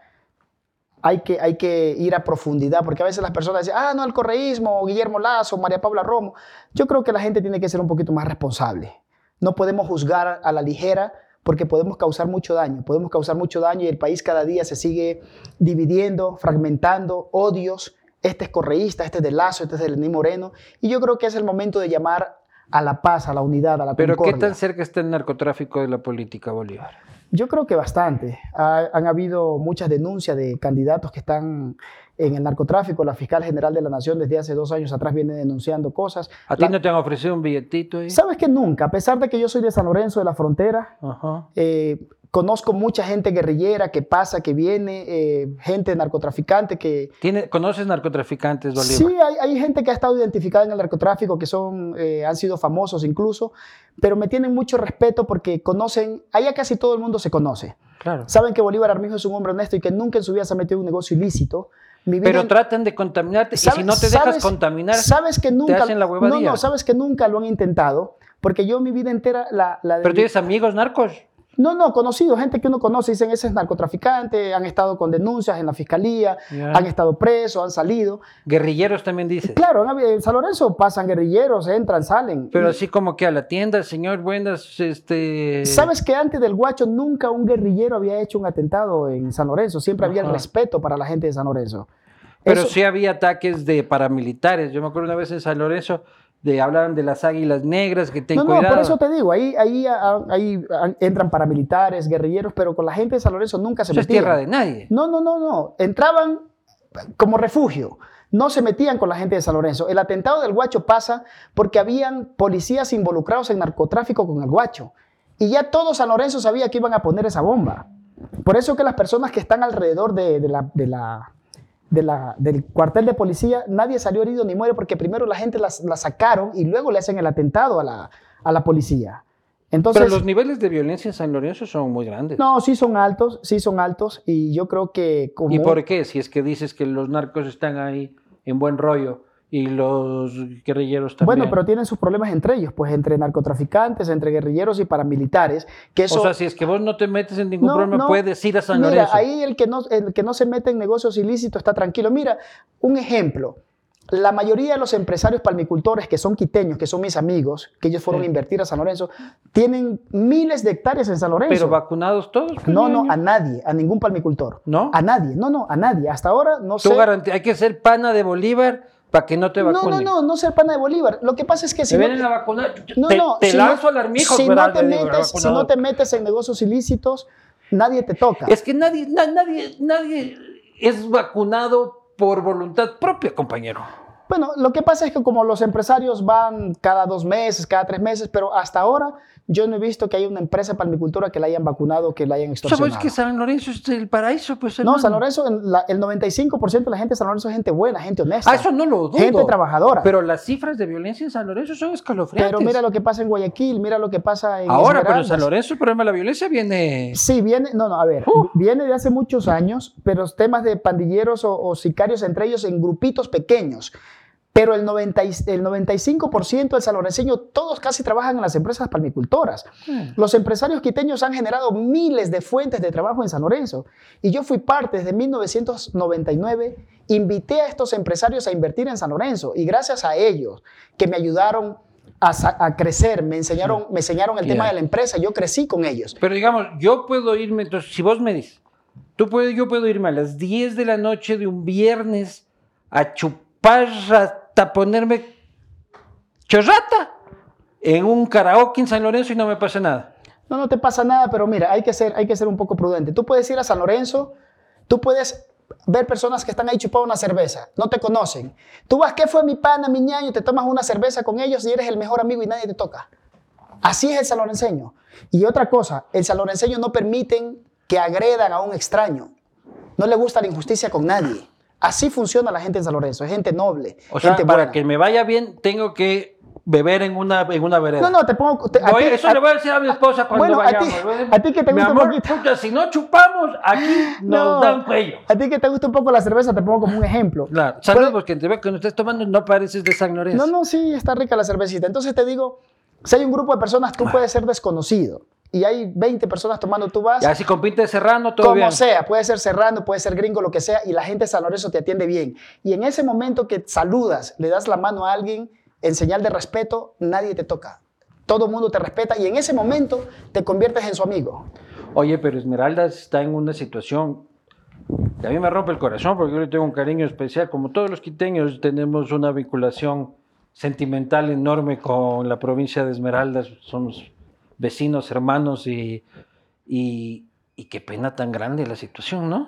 Speaker 2: Hay que, hay que ir a profundidad, porque a veces las personas dicen, ah, no, el correísmo, Guillermo Lazo, María Paula Romo. Yo creo que la gente tiene que ser un poquito más responsable. No podemos juzgar a la ligera porque podemos causar mucho daño. Podemos causar mucho daño y el país cada día se sigue dividiendo, fragmentando, odios. Este es correísta, este es de Lazo, este es de Lenín Moreno. Y yo creo que es el momento de llamar a la paz, a la unidad, a la
Speaker 1: Pero ¿qué tan cerca está el narcotráfico de la política Bolívar?
Speaker 2: Yo creo que bastante. Ha- han habido muchas denuncias de candidatos que están en el narcotráfico. La fiscal general de la Nación desde hace dos años atrás viene denunciando cosas.
Speaker 1: ¿A ti
Speaker 2: La-
Speaker 1: no te han ofrecido un billetito ahí?
Speaker 2: ¿Sabes que nunca? A pesar de que yo soy de San Lorenzo de la Frontera,
Speaker 1: Ajá.
Speaker 2: eh, conozco mucha gente guerrillera que pasa, que viene, eh, gente narcotraficante que...
Speaker 1: ¿Tiene, ¿Conoces narcotraficantes, Bolívar?
Speaker 2: Sí, hay, hay gente que ha estado identificada en el narcotráfico, que son, eh, han sido famosos incluso, pero me tienen mucho respeto porque conocen, allá casi todo el mundo se conoce.
Speaker 1: Claro.
Speaker 2: Saben que Bolívar Armijo es un hombre honesto y que nunca en su vida se ha metido en un negocio ilícito.
Speaker 1: Pero
Speaker 2: en-
Speaker 1: tratan de contaminarte y si
Speaker 2: ¿sabes-
Speaker 1: no te dejas
Speaker 2: sabes-
Speaker 1: contaminar,
Speaker 2: sabes que nunca,
Speaker 1: hacen la
Speaker 2: no,
Speaker 1: huevadilla.
Speaker 2: no, sabes que nunca lo han intentado, porque yo mi vida entera la, la
Speaker 1: pero tienes amigos narcos.
Speaker 2: No, no, conocido, gente que uno conoce, dicen ese es narcotraficante, han estado con denuncias en la fiscalía, han estado presos, han salido.
Speaker 1: Guerrilleros también dices.
Speaker 2: Claro, en San Lorenzo pasan guerrilleros, entran, salen.
Speaker 1: Pero así como que a la tienda, señor, buenas, este...
Speaker 2: ¿Sabes que antes del Guacho nunca un guerrillero había hecho un atentado en San Lorenzo? Siempre había el respeto para la gente de San Lorenzo.
Speaker 1: Pero
Speaker 2: Eso-
Speaker 1: sí había ataques de paramilitares. Yo me acuerdo una vez en San Lorenzo, de, hablaban de las águilas negras, que ten
Speaker 2: no, no, por eso te digo, ahí, ahí, ah, ahí ah, entran paramilitares, guerrilleros, pero con la gente de San Lorenzo nunca se
Speaker 1: Eso es
Speaker 2: metían.
Speaker 1: tierra de nadie.
Speaker 2: No, no, no, no. Entraban como refugio. No se metían con la gente de San Lorenzo. El atentado del Guacho pasa porque habían policías involucrados en narcotráfico con el Guacho. Y ya todo San Lorenzo sabía que iban a poner esa bomba. Por eso que las personas que están alrededor de, de la, de la- de la- del cuartel de policía, nadie salió herido ni muere porque primero la gente las, la sacaron y luego le hacen el atentado a la, a la policía. Entonces,
Speaker 1: Pero los niveles de violencia en San Lorenzo son muy grandes.
Speaker 2: no, sí son altos, sí son altos y yo creo que como...
Speaker 1: ¿Y por qué? Si es que dices que los narcos están ahí en buen rollo y los guerrilleros también.
Speaker 2: Bueno, pero tienen sus problemas entre ellos, pues entre narcotraficantes, entre guerrilleros y paramilitares. Que eso,
Speaker 1: O sea, si es que vos no te metes en ningún
Speaker 2: No,
Speaker 1: problema,
Speaker 2: no.
Speaker 1: puedes ir a San
Speaker 2: mira,
Speaker 1: Lorenzo.
Speaker 2: ahí el que, no, el que no se mete en negocios ilícitos está tranquilo. Mira, un ejemplo. La mayoría de los empresarios palmicultores que son quiteños, que son mis amigos, que ellos fueron
Speaker 1: Sí.
Speaker 2: a invertir a San Lorenzo, tienen miles de hectáreas en San Lorenzo.
Speaker 1: Pero vacunados todos.
Speaker 2: no, no, a nadie, a ningún palmicultor.
Speaker 1: ¿No?
Speaker 2: A nadie, no, no, a nadie. Hasta ahora no
Speaker 1: Tú
Speaker 2: sé.
Speaker 1: hay que ser pana de Bolívar para que no te
Speaker 2: No,
Speaker 1: vacunen.
Speaker 2: no, no, no ser pana de Bolívar. Lo que pasa es que si
Speaker 1: Te
Speaker 2: no
Speaker 1: vienen a vacunar.
Speaker 2: No,
Speaker 1: te,
Speaker 2: no,
Speaker 1: te
Speaker 2: si
Speaker 1: lanzo
Speaker 2: no-
Speaker 1: al armijo,
Speaker 2: si no, te
Speaker 1: te
Speaker 2: metes, si no te metes en negocios ilícitos, nadie te toca.
Speaker 1: Es que nadie, na- nadie, nadie es vacunado por voluntad propia, compañero.
Speaker 2: Bueno, lo que pasa es que como los empresarios van cada dos meses, cada tres meses, pero hasta ahora yo no he visto que haya una empresa de palmicultura que la hayan vacunado, que la hayan extorsionado.
Speaker 1: ¿Sabes que San Lorenzo es el paraíso? Pues,
Speaker 2: No? San Lorenzo, la- el 95% de la gente de San Lorenzo es gente buena, gente honesta.
Speaker 1: Ah, eso no lo dudo.
Speaker 2: Gente trabajadora.
Speaker 1: Pero las cifras de violencia en San Lorenzo son escalofriantes.
Speaker 2: Pero mira lo que pasa en Guayaquil, mira lo que pasa en
Speaker 1: Ahora, pero
Speaker 2: Esmeraldas.
Speaker 1: San Lorenzo el problema de la violencia viene...
Speaker 2: Sí, viene, no, no, a ver,
Speaker 1: Uh.
Speaker 2: viene de hace muchos años, pero temas de pandilleros o, o sicarios entre ellos en grupitos pequeños. Pero el, 90 y- el 95% del salvadoreño, todos casi trabajan en las empresas palmicultoras. Los empresarios quiteños han generado miles de fuentes de trabajo en San Lorenzo. Y yo fui parte desde 1999, invité a estos empresarios a invertir en San Lorenzo. Y gracias a ellos, que me ayudaron a, a crecer, me enseñaron, me enseñaron el tema
Speaker 1: Ya.
Speaker 2: de la empresa, yo crecí con ellos.
Speaker 1: Pero digamos, yo puedo irme, entonces, si vos me dices, tú puedes, yo puedo irme a las 10 de la noche de un viernes a chupar hasta ponerme chorrata en un karaoke en San Lorenzo y no me pasa nada.
Speaker 2: No, no te pasa nada, pero mira, hay que ser, hay que un poco prudente. Tú puedes ir a San Lorenzo, tú puedes ver personas que están ahí chupando una cerveza, no te conocen. Tú vas, ¿qué fue mi pana, mi ñaño? Te tomas una cerveza con ellos y eres el mejor amigo y nadie te toca. Así es el salorenseño. Y otra cosa, el salorenseño no permiten que agredan a un extraño. No le gusta la injusticia con nadie. Así funciona la gente en San Lorenzo, es gente noble,
Speaker 1: O sea,
Speaker 2: gente
Speaker 1: para
Speaker 2: buena.
Speaker 1: que me vaya bien, tengo que beber en una, en una vereda.
Speaker 2: No, no, te pongo... te- ti-
Speaker 1: eso
Speaker 2: a-
Speaker 1: le voy a decir a mi esposa cuando
Speaker 2: Bueno, a ti-
Speaker 1: vayamos.
Speaker 2: a ti que te
Speaker 1: Mi
Speaker 2: gusta un poquito.
Speaker 1: pucha, si no chupamos, aquí nos
Speaker 2: No.
Speaker 1: dan cuello.
Speaker 2: A ti que te gusta un poco la cerveza, te pongo como un ejemplo.
Speaker 1: Claro. Saludos,
Speaker 2: Puede-
Speaker 1: porque te veo que no estés tomando, no pareces de San Lorenzo.
Speaker 2: No, no, sí, está rica la cervecita. Entonces te digo, si hay un grupo de personas, tú puedes ser desconocido. Y hay 20 personas tomando, tú vas,
Speaker 1: Ya si compite Serrano, todo
Speaker 2: como
Speaker 1: bien.
Speaker 2: sea, puede ser serrano, puede ser gringo, lo que sea, y la gente de San Lorenzo te atiende bien. Y en ese momento que saludas, le das la mano a alguien en señal de respeto, nadie te toca. Todo el mundo te respeta y en ese momento te conviertes en su amigo.
Speaker 1: Oye, pero Esmeralda está en una situación que a mí me rompe el corazón porque yo le tengo un cariño especial. Como todos los quiteños tenemos una vinculación sentimental enorme con la provincia de Esmeralda. Somos vecinos, hermanos y, y, y qué pena tan grande la situación, ¿no?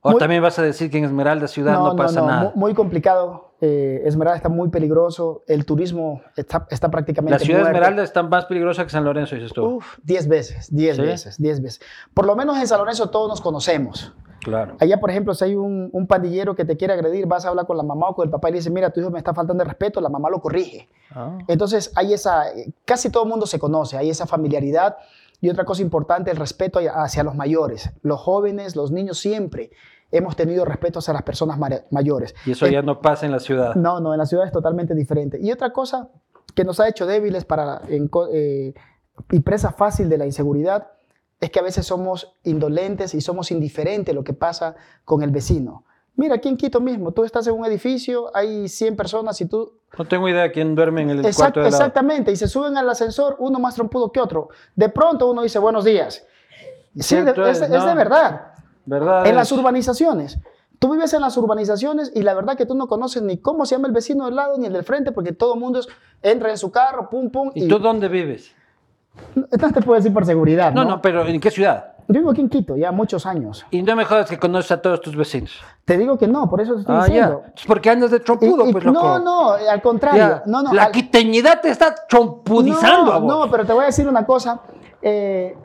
Speaker 1: O
Speaker 2: Muy-
Speaker 1: también vas a decir que en Esmeralda ciudad no, pasa nada.
Speaker 2: mu- Muy complicado. Eh, Esmeralda está muy peligroso. El turismo está, está prácticamente
Speaker 1: La ciudad de. Esmeralda está más peligrosa que San Lorenzo, dices tú.
Speaker 2: Uf, 10 veces, 10
Speaker 1: ¿Sí?
Speaker 2: veces, 10 veces. Por lo menos en San Lorenzo todos nos conocemos.
Speaker 1: Claro.
Speaker 2: Allá, por ejemplo, si hay un, un pandillero que te quiere agredir, vas a hablar con la mamá o con el papá y le dices, mira, tu hijo me está faltando de respeto, la mamá lo corrige.
Speaker 1: Ah.
Speaker 2: Entonces, hay esa, casi todo el mundo se conoce, hay esa familiaridad. Y otra cosa importante, el respeto hacia los mayores. Los jóvenes, los niños, siempre hemos tenido respeto hacia las personas mayores.
Speaker 1: Y eso
Speaker 2: Eh,
Speaker 1: ya no pasa en la ciudad.
Speaker 2: no, no, en la ciudad es totalmente diferente. Y otra cosa que nos ha hecho débiles para, en eh, y presa fácil de la inseguridad es que a veces somos indolentes y somos indiferentes a lo que pasa con el vecino. Mira, aquí en Quito mismo, tú estás en un edificio, hay 100 personas y tú...
Speaker 1: No tengo idea quién duerme en el
Speaker 2: Exact-
Speaker 1: cuarto de lado.
Speaker 2: exactamente, y se suben al ascensor, uno más trompudo que otro. De pronto uno dice buenos días. Sí, de- es, de verdad.
Speaker 1: ¿Verdad?
Speaker 2: En las
Speaker 1: es?
Speaker 2: urbanizaciones. Tú vives en las urbanizaciones y la verdad que tú no conoces ni cómo se llama el vecino del lado ni el del frente porque todo el mundo es- entra en su carro, pum, pum.
Speaker 1: ¿Y tú dónde vives?
Speaker 2: No te puedo decir por seguridad.
Speaker 1: No,
Speaker 2: No,
Speaker 1: no, pero ¿en qué ciudad?
Speaker 2: Yo vivo aquí en Quito ya muchos años.
Speaker 1: Y no me jodas que conoces a todos tus vecinos.
Speaker 2: Te digo que no, por eso te estoy
Speaker 1: Ah,
Speaker 2: diciendo.
Speaker 1: ya. Es porque andas de
Speaker 2: Y-
Speaker 1: trompudo,
Speaker 2: y-
Speaker 1: pues, loco.
Speaker 2: no, no, al contrario. No, no,
Speaker 1: La
Speaker 2: al-
Speaker 1: quiteñidad te está trompudizando
Speaker 2: no, no, pero te voy a decir una cosa. Eh,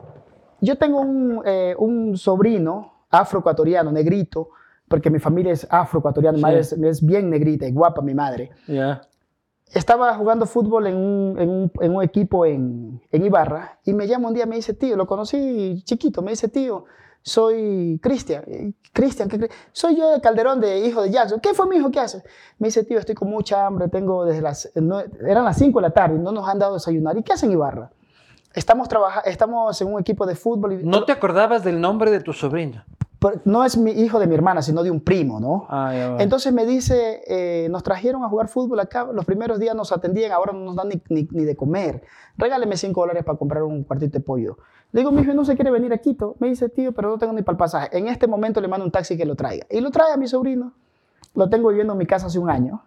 Speaker 2: yo tengo un, eh, un sobrino afroecuatoriano, negrito, porque mi familia es afroecuatoriana, mi
Speaker 1: Sí.
Speaker 2: madre es, es bien negrita y guapa mi madre.
Speaker 1: Ya.
Speaker 2: Estaba jugando fútbol en un, en un- en un equipo en, en Ibarra y me llama un día, me dice, tío, lo conocí chiquito, me dice, tío, soy Cristian. Cristian, ¿qué cre- soy yo de Calderón, de hijo de Jackson. ¿Qué fue mi hijo? ¿Qué haces? Me dice, tío, estoy con mucha hambre, tengo desde las, no- eran las 5 de la tarde no nos han dado desayunar. ¿Y qué hacen en Ibarra? Estamos, estamos en un equipo de fútbol y
Speaker 1: No te acordabas del nombre de tu sobrino.
Speaker 2: No es mi hijo de mi hermana, sino de un primo, ¿no?
Speaker 1: Ah, ya.
Speaker 2: Entonces me dice, eh, nos trajeron a jugar fútbol acá, los primeros días nos atendían, ahora no nos dan ni, ni- ni de comer. Regáleme 5 dólares para comprar un cuartito de pollo. Le digo, mi hijo no se quiere venir a Quito. Me dice, tío, pero no tengo ni para el pasaje. En este momento le mando un taxi que lo traiga. Y lo trae a mi sobrino. Lo tengo viviendo en mi casa hace un año.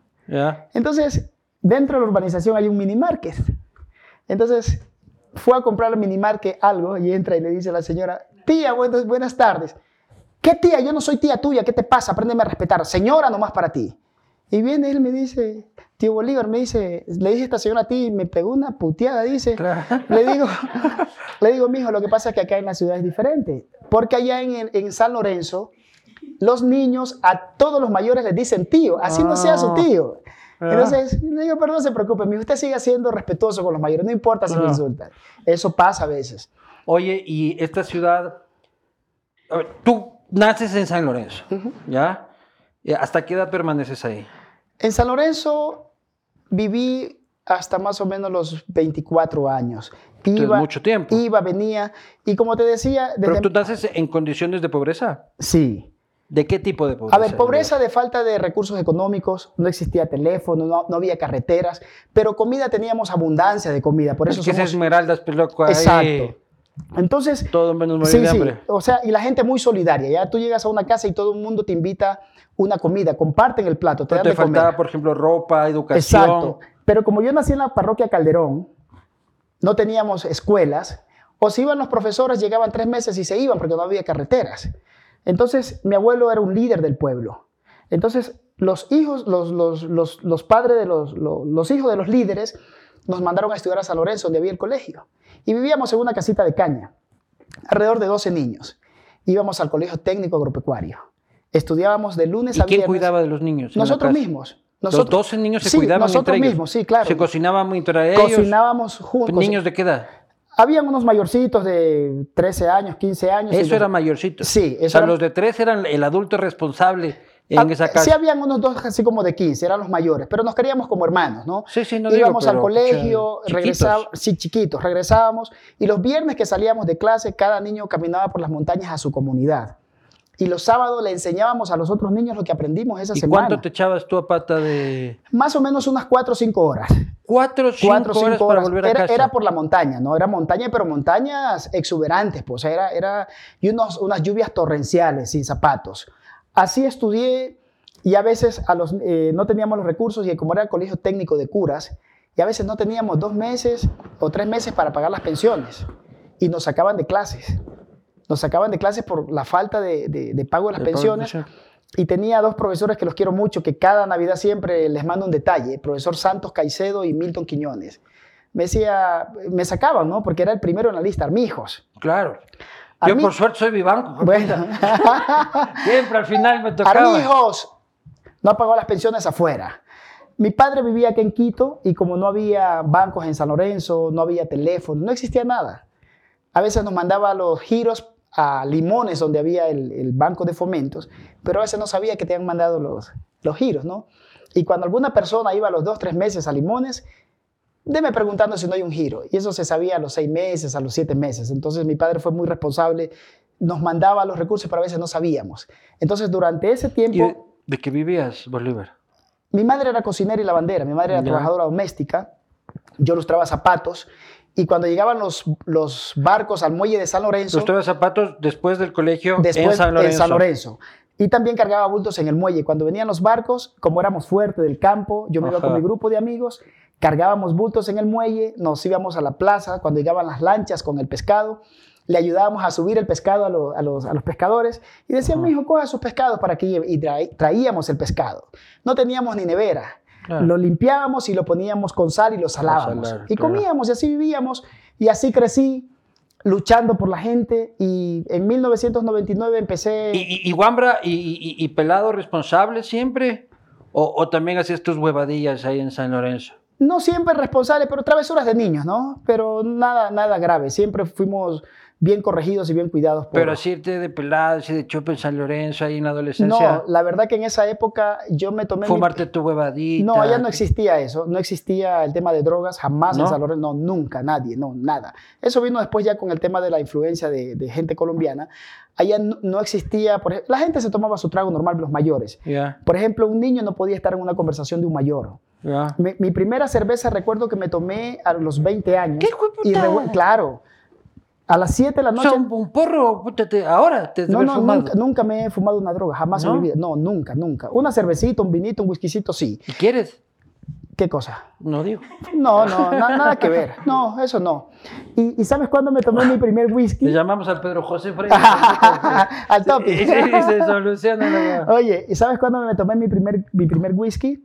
Speaker 2: Entonces, dentro de la urbanización hay un mini market. Entonces, fue a comprar al mini market algo y entra y le dice a la señora, tía, buenas, buenas tardes. ¿Qué tía? Yo no soy tía tuya, ¿qué te pasa? Apréndeme a respetar. Señora nomás para ti. Y viene él me dice, tío Bolívar, me dice, le dije a esta señora a ti y me pegó una puteada, dice.
Speaker 1: Claro.
Speaker 2: Le digo, le digo, mijo, lo que pasa es que acá en la ciudad es diferente. Porque allá en, en San Lorenzo, los niños a todos los mayores les dicen tío, así no sea su
Speaker 1: Ah.
Speaker 2: tío.
Speaker 1: Ah.
Speaker 2: Entonces, le digo, pero no se preocupe, mijo, usted sigue siendo respetuoso con los mayores, no importa si me
Speaker 1: Ah.
Speaker 2: insultan. Eso pasa a veces.
Speaker 1: Oye, y esta ciudad, a ver, tú naces en San Lorenzo, ¿ya? ¿Y ¿Hasta qué edad permaneces ahí?
Speaker 2: En San Lorenzo viví hasta más o menos los 24 años.
Speaker 1: Entonces, mucho tiempo.
Speaker 2: Iba, venía, y como te decía, desde...
Speaker 1: Pero tú naces en condiciones de pobreza.
Speaker 2: Sí.
Speaker 1: ¿De qué tipo de pobreza?
Speaker 2: A ver, pobreza de falta de recursos económicos, no existía teléfono, no, no había carreteras, pero comida teníamos abundancia de comida, por
Speaker 1: Es
Speaker 2: eso
Speaker 1: que ese
Speaker 2: somos...
Speaker 1: Esmeraldas, pues loco, ahí,
Speaker 2: Exacto. Entonces,
Speaker 1: Todo menos morir
Speaker 2: sí,
Speaker 1: de
Speaker 2: sí,
Speaker 1: hambre.
Speaker 2: o sea, y la gente muy solidaria, ya tú llegas a una casa y todo el mundo te invita una comida, comparten el plato, te
Speaker 1: Pero
Speaker 2: dan
Speaker 1: te
Speaker 2: comer.
Speaker 1: faltaba, por ejemplo, ropa, educación.
Speaker 2: Exacto. Pero como yo nací en la parroquia Calderón, no teníamos escuelas, o si iban los profesores, llegaban tres meses y se iban porque no había carreteras. Entonces, mi abuelo era un líder del pueblo. Entonces, los hijos, los, los, los, los padres de los hijos de los líderes nos mandaron a estudiar a San Lorenzo, donde había el colegio. Y vivíamos en una casita de caña, alrededor de 12 niños. Íbamos al colegio técnico agropecuario. Estudiábamos de lunes
Speaker 1: ¿Y
Speaker 2: a
Speaker 1: quién
Speaker 2: viernes.
Speaker 1: cuidaba de los niños?
Speaker 2: Nosotros mismos.
Speaker 1: Los
Speaker 2: Nosotros,
Speaker 1: 12 niños se
Speaker 2: Sí,
Speaker 1: cuidaban
Speaker 2: nosotros
Speaker 1: entre ellos.
Speaker 2: mismos, sí, claro.
Speaker 1: Se cocinaban entre ellos.
Speaker 2: Cocinábamos juntos.
Speaker 1: ¿Niños de qué edad?
Speaker 2: Habían unos mayorcitos de 13 años, 15 años.
Speaker 1: Eso
Speaker 2: los-
Speaker 1: era mayorcito.
Speaker 2: Sí,
Speaker 1: O
Speaker 2: eso
Speaker 1: sea,
Speaker 2: era-
Speaker 1: los de tres eran el adulto responsable en esa casa.
Speaker 2: Sí, habían unos dos así como de 15, eran los mayores, pero nos queríamos como hermanos, ¿no?
Speaker 1: Sí, sí, no digo,
Speaker 2: Íbamos al colegio, regresábamos, sí, chiquitos, regresábamos, y los viernes que salíamos de clase, cada niño caminaba por las montañas a su comunidad. Y los sábados le enseñábamos a los otros niños lo que aprendimos esa
Speaker 1: ¿Y
Speaker 2: semana.
Speaker 1: cuánto te echabas tú a pata de...?
Speaker 2: Más o menos unas 4 o 5 horas.
Speaker 1: Cuatro o cinco
Speaker 2: cuatro o
Speaker 1: horas
Speaker 2: cinco
Speaker 1: para volver a
Speaker 2: era,
Speaker 1: casa.
Speaker 2: era por la montaña, ¿no? Era montaña, pero montañas exuberantes, pues, o sea, era, era y unos, unas lluvias torrenciales, sin zapatos. Así estudié y a veces a los, eh, no teníamos los recursos y como era el colegio técnico de curas, y a veces no teníamos dos meses o tres meses para pagar las pensiones y nos sacaban de clases. Nos sacaban de clases por la falta de, de- de pago de las
Speaker 1: de
Speaker 2: pensiones. Y tenía dos profesores que los quiero mucho, que cada Navidad siempre les mando un detalle, profesor Santos Caicedo y Milton Quiñones. Me decía, me sacaban, ¿no? Porque era el primero en la lista, Armijos.
Speaker 1: Claro.
Speaker 2: A
Speaker 1: Yo
Speaker 2: mí-
Speaker 1: por suerte soy vivanco.
Speaker 2: Bueno,
Speaker 1: Siempre al final me tocaba.
Speaker 2: Armijos no pagó las pensiones afuera. Mi padre vivía aquí en Quito y como no había bancos en San Lorenzo, no había teléfono, no existía nada. A veces nos mandaba los giros a Limones, donde había el, el banco de fomentos, pero a veces no sabía que te habían mandado los, los giros, ¿no? Y cuando alguna persona iba a los dos, tres meses a Limones, deme preguntando si no hay un giro. Y eso se sabía a los seis meses, a los siete meses. Entonces mi padre fue muy responsable, nos mandaba los recursos, pero a veces no sabíamos. Entonces durante ese
Speaker 1: ¿Y
Speaker 2: tiempo...
Speaker 1: de, qué vivías, Bolívar?
Speaker 2: Mi madre era cocinera y lavandera, mi madre era
Speaker 1: Ya.
Speaker 2: trabajadora doméstica, yo lustraba zapatos y cuando llegaban los, los barcos al muelle de San Lorenzo,
Speaker 1: Los traes zapatos después del colegio
Speaker 2: después
Speaker 1: en San Lorenzo.
Speaker 2: Lorenzo. Y también cargaba bultos en el muelle. Cuando venían los barcos, como éramos fuertes del campo, yo me iba
Speaker 1: Ajá.
Speaker 2: con mi grupo de amigos, cargábamos bultos en el muelle, nos íbamos a la plaza cuando llegaban las lanchas con el pescado, le ayudábamos a subir el pescado a, lo- a los, a los pescadores y decían, mi hijo, coja sus pescados para que lleve. Y traí- traíamos el pescado. No teníamos ni nevera.
Speaker 1: Claro.
Speaker 2: Lo limpiábamos y lo poníamos con sal y lo salábamos.
Speaker 1: salar,
Speaker 2: y
Speaker 1: claro.
Speaker 2: comíamos y así vivíamos. Y así crecí luchando por la gente y en 1999 empecé...
Speaker 1: ¿Y, y, y Wambra y, y- y Pelado responsable siempre? ¿O, o también hacías tus huevadillas ahí en San Lorenzo?
Speaker 2: No siempre responsable, pero travesuras de niños, ¿no? Pero nada, nada grave. Siempre fuimos bien corregidos y bien cuidados. Por...
Speaker 1: Pero así irte de pelado, así de chope en San Lorenzo ahí en la adolescencia.
Speaker 2: No, la verdad que en esa época yo me tomé... mi-
Speaker 1: Fumarte tu huevadita.
Speaker 2: No, allá no existía eso, no existía el tema de drogas, jamás en. San Lorenzo, no, nunca, nadie, no, nada. Eso vino después ya con el tema de la influencia de, de gente colombiana. Allá no, no existía, por ej- la gente se tomaba su trago normal, los mayores.
Speaker 1: Ya,
Speaker 2: Por ejemplo, un niño no podía estar en una conversación de un mayor.
Speaker 1: Ya.
Speaker 2: Mi, mi primera cerveza recuerdo que me tomé a los 20 años.
Speaker 1: ¿Qué
Speaker 2: Y
Speaker 1: puta?
Speaker 2: revu- claro, a las 7 de la
Speaker 1: O
Speaker 2: noche...
Speaker 1: sea, un, porro, puta, te- ahora te
Speaker 2: No, no,
Speaker 1: fumado.
Speaker 2: nunca, nunca me he fumado una droga, jamás en
Speaker 1: ¿No?
Speaker 2: mi vida. No, nunca, nunca. Una cervecita, un vinito, un whiskycito, sí.
Speaker 1: ¿Y quieres?
Speaker 2: ¿Qué cosa?
Speaker 1: No digo.
Speaker 2: No, no, na- nada que ver. No, eso no. ¿Y, y sabes cuándo me tomé mi primer
Speaker 1: Le
Speaker 2: whisky?
Speaker 1: llamamos al Pedro José Freire.
Speaker 2: Al topic.
Speaker 1: Y, y se soluciona la
Speaker 2: Oye, ¿y sabes cuándo me tomé mi primer, mi primer whisky?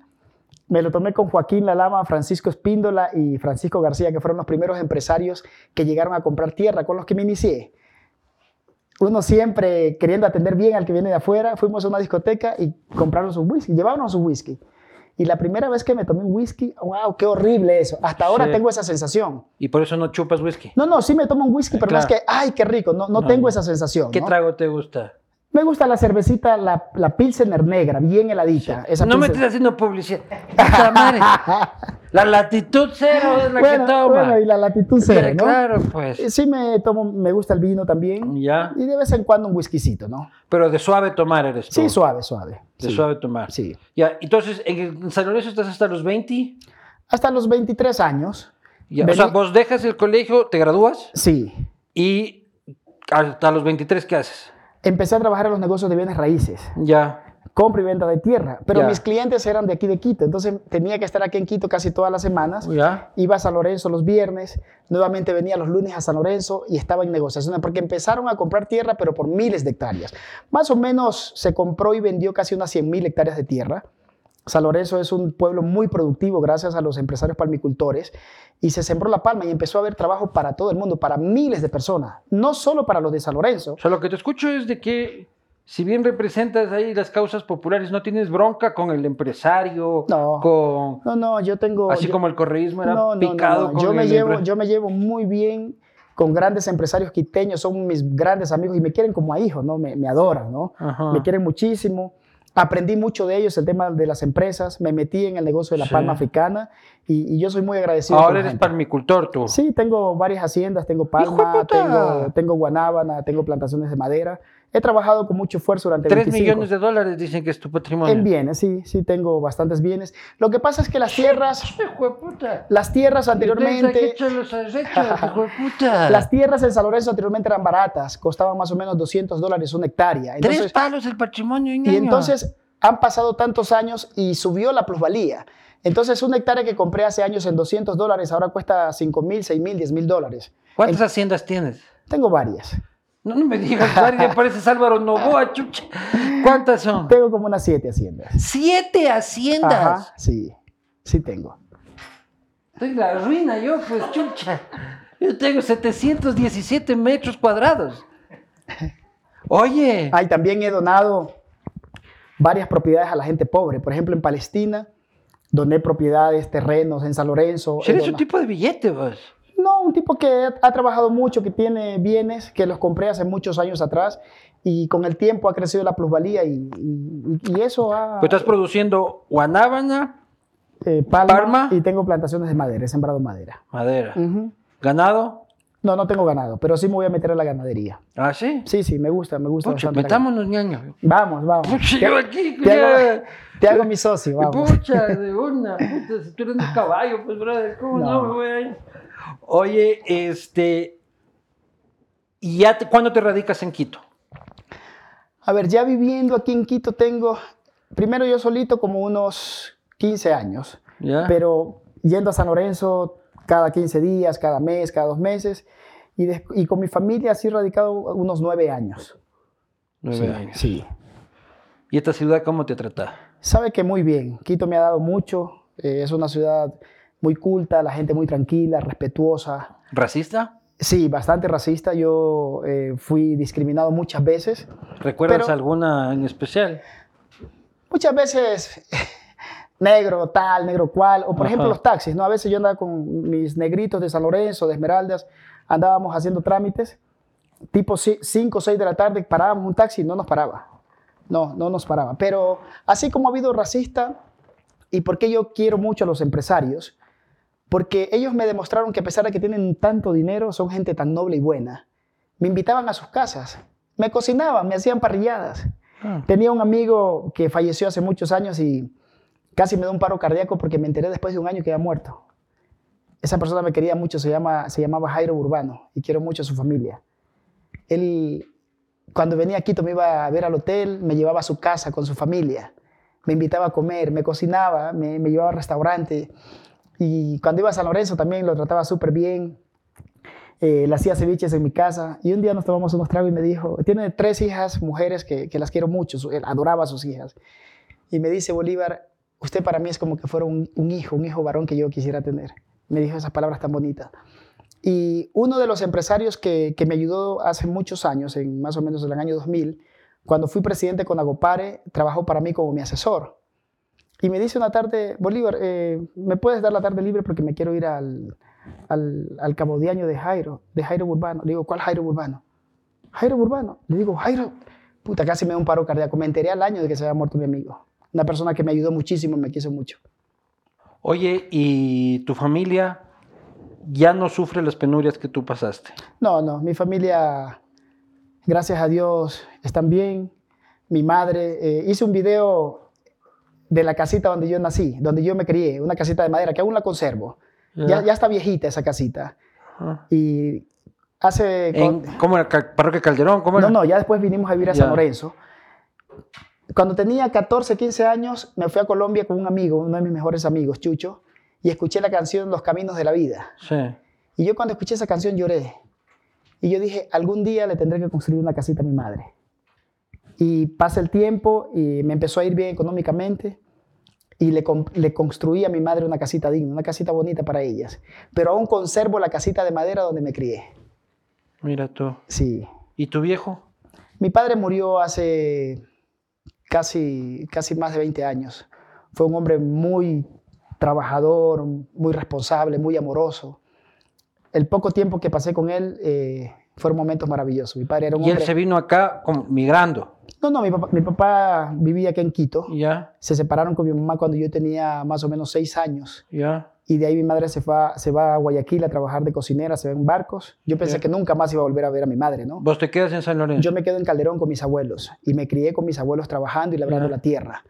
Speaker 2: Me lo tomé con Joaquín Lalama, Francisco Espíndola y Francisco García, que fueron los primeros empresarios que llegaron a comprar tierra con los que me inicié. Uno siempre queriendo atender bien al que viene de afuera, fuimos a una discoteca y compraron su whisky, llevaron su whisky. Y la primera vez que me tomé un whisky, wow, qué horrible eso. Hasta ahora
Speaker 1: Sí.
Speaker 2: tengo esa sensación.
Speaker 1: Y por eso no chupas whisky.
Speaker 2: No, no, sí me tomo un whisky, pero no
Speaker 1: Claro.
Speaker 2: es que, ay, qué rico, no, no
Speaker 1: No,
Speaker 2: tengo esa sensación.
Speaker 1: ¿Qué
Speaker 2: ¿no?
Speaker 1: trago te gusta?
Speaker 2: Me gusta la cervecita, la, la Pilsener negra, bien heladita. Esa
Speaker 1: no me estés haciendo publicidad. Puta madre. La latitud cero es la
Speaker 2: bueno,
Speaker 1: que toma.
Speaker 2: bueno, y la latitud cero, ¿no?
Speaker 1: Claro, pues.
Speaker 2: Sí me tomo, me gusta el vino también.
Speaker 1: Ya.
Speaker 2: Y de vez en cuando un whiskycito, ¿no?
Speaker 1: Pero de suave tomar eres tú.
Speaker 2: Sí, suave, suave.
Speaker 1: De
Speaker 2: sí,
Speaker 1: suave tomar.
Speaker 2: Sí.
Speaker 1: Ya, entonces, en San Lorenzo estás hasta los 20.
Speaker 2: Hasta los 23 años.
Speaker 1: Ya, O sea, vos dejas el colegio, te gradúas
Speaker 2: Sí.
Speaker 1: y hasta los 23, ¿qué haces?
Speaker 2: Empecé a trabajar en los negocios de bienes raíces.
Speaker 1: Ya.
Speaker 2: compra y venta de tierra. Pero
Speaker 1: Ya.
Speaker 2: mis clientes eran de aquí de Quito, entonces tenía que estar aquí en Quito casi todas las semanas.
Speaker 1: Ya.
Speaker 2: Iba a San Lorenzo los viernes, nuevamente venía los lunes a San Lorenzo y estaba en negociaciones porque empezaron a comprar tierra, pero por miles de hectáreas. Más o menos se compró y vendió casi unas 100 mil hectáreas de tierra. San Lorenzo es un pueblo muy productivo gracias a los empresarios palmicultores y se sembró la palma y empezó a haber trabajo para todo el mundo, para miles de personas, no solo para los de San Lorenzo.
Speaker 1: O sea, lo que te escucho es de que, si bien representas ahí las causas populares, no tienes bronca con el empresario,
Speaker 2: No.
Speaker 1: con.
Speaker 2: No, no, yo tengo...
Speaker 1: Así
Speaker 2: yo-
Speaker 1: como el correísmo era
Speaker 2: No,
Speaker 1: picado
Speaker 2: no.
Speaker 1: con
Speaker 2: Yo me,
Speaker 1: el
Speaker 2: llevo,
Speaker 1: empre-
Speaker 2: yo me llevo muy bien con grandes empresarios quiteños, son mis grandes amigos y me quieren como a hijos, ¿no? Me, me adoran, ¿no?
Speaker 1: Ajá.
Speaker 2: Me quieren muchísimo. Aprendí mucho de ellos, el tema de las empresas, me metí en el negocio de la
Speaker 1: Sí.
Speaker 2: palma africana y, y yo soy muy agradecido.
Speaker 1: Ahora eres
Speaker 2: gente.
Speaker 1: palmicultor tú.
Speaker 2: Sí, tengo varias haciendas, tengo
Speaker 1: ¡Hijo
Speaker 2: palma, tengo, tengo guanábana, tengo plantaciones de madera. He trabajado con mucho esfuerzo durante
Speaker 1: 3
Speaker 2: 25
Speaker 1: millones de dólares dicen que es tu patrimonio.
Speaker 2: En bienes, sí, sí tengo bastantes bienes. Lo que pasa es que las tierras,
Speaker 1: puta.
Speaker 2: las tierras anteriormente... Las tierras en San Lorenzo anteriormente eran baratas, costaban más o menos 200 dólares una hectárea.
Speaker 1: Tres
Speaker 2: Entonces,
Speaker 1: palos el patrimonio,
Speaker 2: y
Speaker 1: ñaño.
Speaker 2: entonces han pasado tantos años y subió la plusvalía. Entonces, una hectárea que compré hace años en 200 dólares ahora cuesta 5 mil, 6 mil, 10 mil dólares.
Speaker 1: ¿Cuántas haciendas tienes?
Speaker 2: Tengo varias.
Speaker 1: No, no me digas, Mario, ya pareces Álvaro Novoa, chucha. ¿Cuántas son?
Speaker 2: Tengo como unas 7 haciendas.
Speaker 1: Siete haciendas.
Speaker 2: Ajá, sí, sí tengo.
Speaker 1: Estoy en la ruina yo, pues, chucha. Yo tengo 717 metros cuadrados. Oye,
Speaker 2: Ay, también he donado varias propiedades a la gente pobre. Por ejemplo, en Palestina, doné propiedades, terrenos, en San Lorenzo.
Speaker 1: eres un tipo de billete, vos.
Speaker 2: No, un tipo que ha, trabajado mucho, que tiene bienes, que los compré hace muchos años atrás y con el tiempo ha crecido la plusvalía y, y- y eso ha...
Speaker 1: Pues estás produciendo guanábana,
Speaker 2: eh, palma,
Speaker 1: Palma.
Speaker 2: y tengo plantaciones de madera, he sembrado madera.
Speaker 1: madera. ¿Ganado?
Speaker 2: No, no tengo ganado, pero sí me voy a meter a la ganadería.
Speaker 1: ¿Ah, sí?
Speaker 2: Sí, sí, me gusta, me gusta.
Speaker 1: Pucha, metámonos, ñaño.
Speaker 2: Vamos, vamos.
Speaker 1: Pucha,
Speaker 2: Te,
Speaker 1: yo aquí,
Speaker 2: te hago, te hago mi socio, vamos.
Speaker 1: Pucha, de una, puta, si tú eres un caballo, pues, brother, ¿cómo no,
Speaker 2: No.
Speaker 1: me voy a ir? Oye, este, ¿y ya te- cuándo te radicas en Quito?
Speaker 2: A ver, ya viviendo aquí en Quito tengo, primero yo solito como unos 15 años.
Speaker 1: ¿Ya?
Speaker 2: pero yendo a San Lorenzo cada 15 días, cada mes, cada dos meses, y, con mi familia así radicado unos nueve años.
Speaker 1: Nueve
Speaker 2: sí,
Speaker 1: años.
Speaker 2: Sí.
Speaker 1: ¿Y esta ciudad cómo te trata?
Speaker 2: Sabe que muy bien, Quito me ha dado mucho, eh, es una ciudad muy culta, la gente muy tranquila, respetuosa.
Speaker 1: ¿Racista?
Speaker 2: Sí, bastante racista, yo eh, fui discriminado muchas veces.
Speaker 1: ¿Recuerdas
Speaker 2: Pero-
Speaker 1: alguna en especial?
Speaker 2: Muchas veces negro tal, negro cual, o por
Speaker 1: Ajá.
Speaker 2: ejemplo los taxis, ¿no? A veces yo andaba con mis negritos de San Lorenzo, de Esmeraldas, andábamos haciendo trámites, tipo 5 o 6 de la tarde, parábamos un taxi y no nos paraba. No, no nos paraba. Pero así como ha habido racista, y por qué yo quiero mucho a los empresarios, porque ellos me demostraron que a pesar de que tienen tanto dinero, son gente tan noble y buena. Me invitaban a sus casas, me cocinaban, me hacían parrilladas.
Speaker 1: Ah.
Speaker 2: Tenía un amigo que falleció hace muchos años y casi me dio un paro cardíaco porque me enteré después de un año que había muerto. Esa persona me quería mucho, se, llama, se llamaba Jairo Urbano y quiero mucho a su familia. Él, cuando venía a Quito, me iba a ver al hotel, me llevaba a su casa con su familia, me invitaba a comer, me cocinaba, me, me llevaba al restaurante. Y cuando iba a San Lorenzo también lo trataba súper bien. Eh, le hacía ceviches en mi casa. Y un día nos tomamos unos tragos y me dijo, tiene tres hijas, mujeres que, que las quiero mucho, adoraba a sus hijas. Y me dice, Bolívar, usted para mí es como que fuera un, hijo, un hijo varón que yo quisiera tener. Me dijo esas palabras tan bonitas. Y uno de los empresarios que, que me ayudó hace muchos años, en más o menos en el año 2000, cuando fui presidente con Agopare, trabajó para mí como mi asesor. Y me dice una tarde, Bolívar, eh, ¿me puedes dar la tarde libre porque me quiero ir al, al, al cabo de año de Jairo, de Jairo Urbano? Le digo, ¿cuál Jairo Urbano? Jairo Urbano. Le digo, Jairo, puta, casi me da un paro cardíaco. Me enteré al año de que se había muerto mi amigo. Una persona que me ayudó muchísimo, me quiso mucho.
Speaker 1: Oye, ¿y tu familia ya no sufre las penurias que tú pasaste?
Speaker 2: No, no, mi familia, gracias a Dios, están bien. Mi madre, eh, hice un video de la casita donde yo nací, donde yo me crié, una casita de madera que aún la conservo. Ya, ya está viejita esa casita. Y hace...
Speaker 1: ¿En, ¿Cómo era? ¿Parroquia Calderón? ¿Cómo era?
Speaker 2: No, no, ya después vinimos a vivir a. San Lorenzo. Cuando tenía 14, 15 años, me fui a Colombia con un amigo, uno de mis mejores amigos, Chucho, y escuché la canción Los Caminos de la Vida.
Speaker 1: Sí.
Speaker 2: Y yo cuando escuché esa canción lloré. Y yo dije, algún día le tendré que construir una casita a mi madre. Y pasa el tiempo y me empezó a ir bien económicamente y le, le construí a mi madre una casita digna, una casita bonita para ellas. Pero aún conservo la casita de madera donde me crié.
Speaker 1: Mira tú.
Speaker 2: Sí.
Speaker 1: ¿Y tu viejo?
Speaker 2: Mi padre murió hace casi, casi más de 20 años. Fue un hombre muy trabajador, muy responsable, muy amoroso. El poco tiempo que pasé con él eh, fueron momentos maravillosos. Mi padre era un
Speaker 1: Y él
Speaker 2: hombre...
Speaker 1: se vino acá como migrando.
Speaker 2: No, no, mi papá, mi papá vivía aquí en Quito.
Speaker 1: Ya,
Speaker 2: Se separaron con mi mamá cuando yo tenía más o menos seis años.
Speaker 1: ya.
Speaker 2: Y de ahí mi madre se, va, se va a Guayaquil a trabajar de cocinera, se va en barcos. Yo pensé
Speaker 1: Ya.
Speaker 2: que nunca más iba a volver a ver a mi madre, ¿no?
Speaker 1: ¿Vos te quedas en San Lorenzo?
Speaker 2: Yo me quedo en Calderón con mis abuelos y me crié con mis abuelos trabajando y labrando
Speaker 1: Ya.
Speaker 2: la tierra.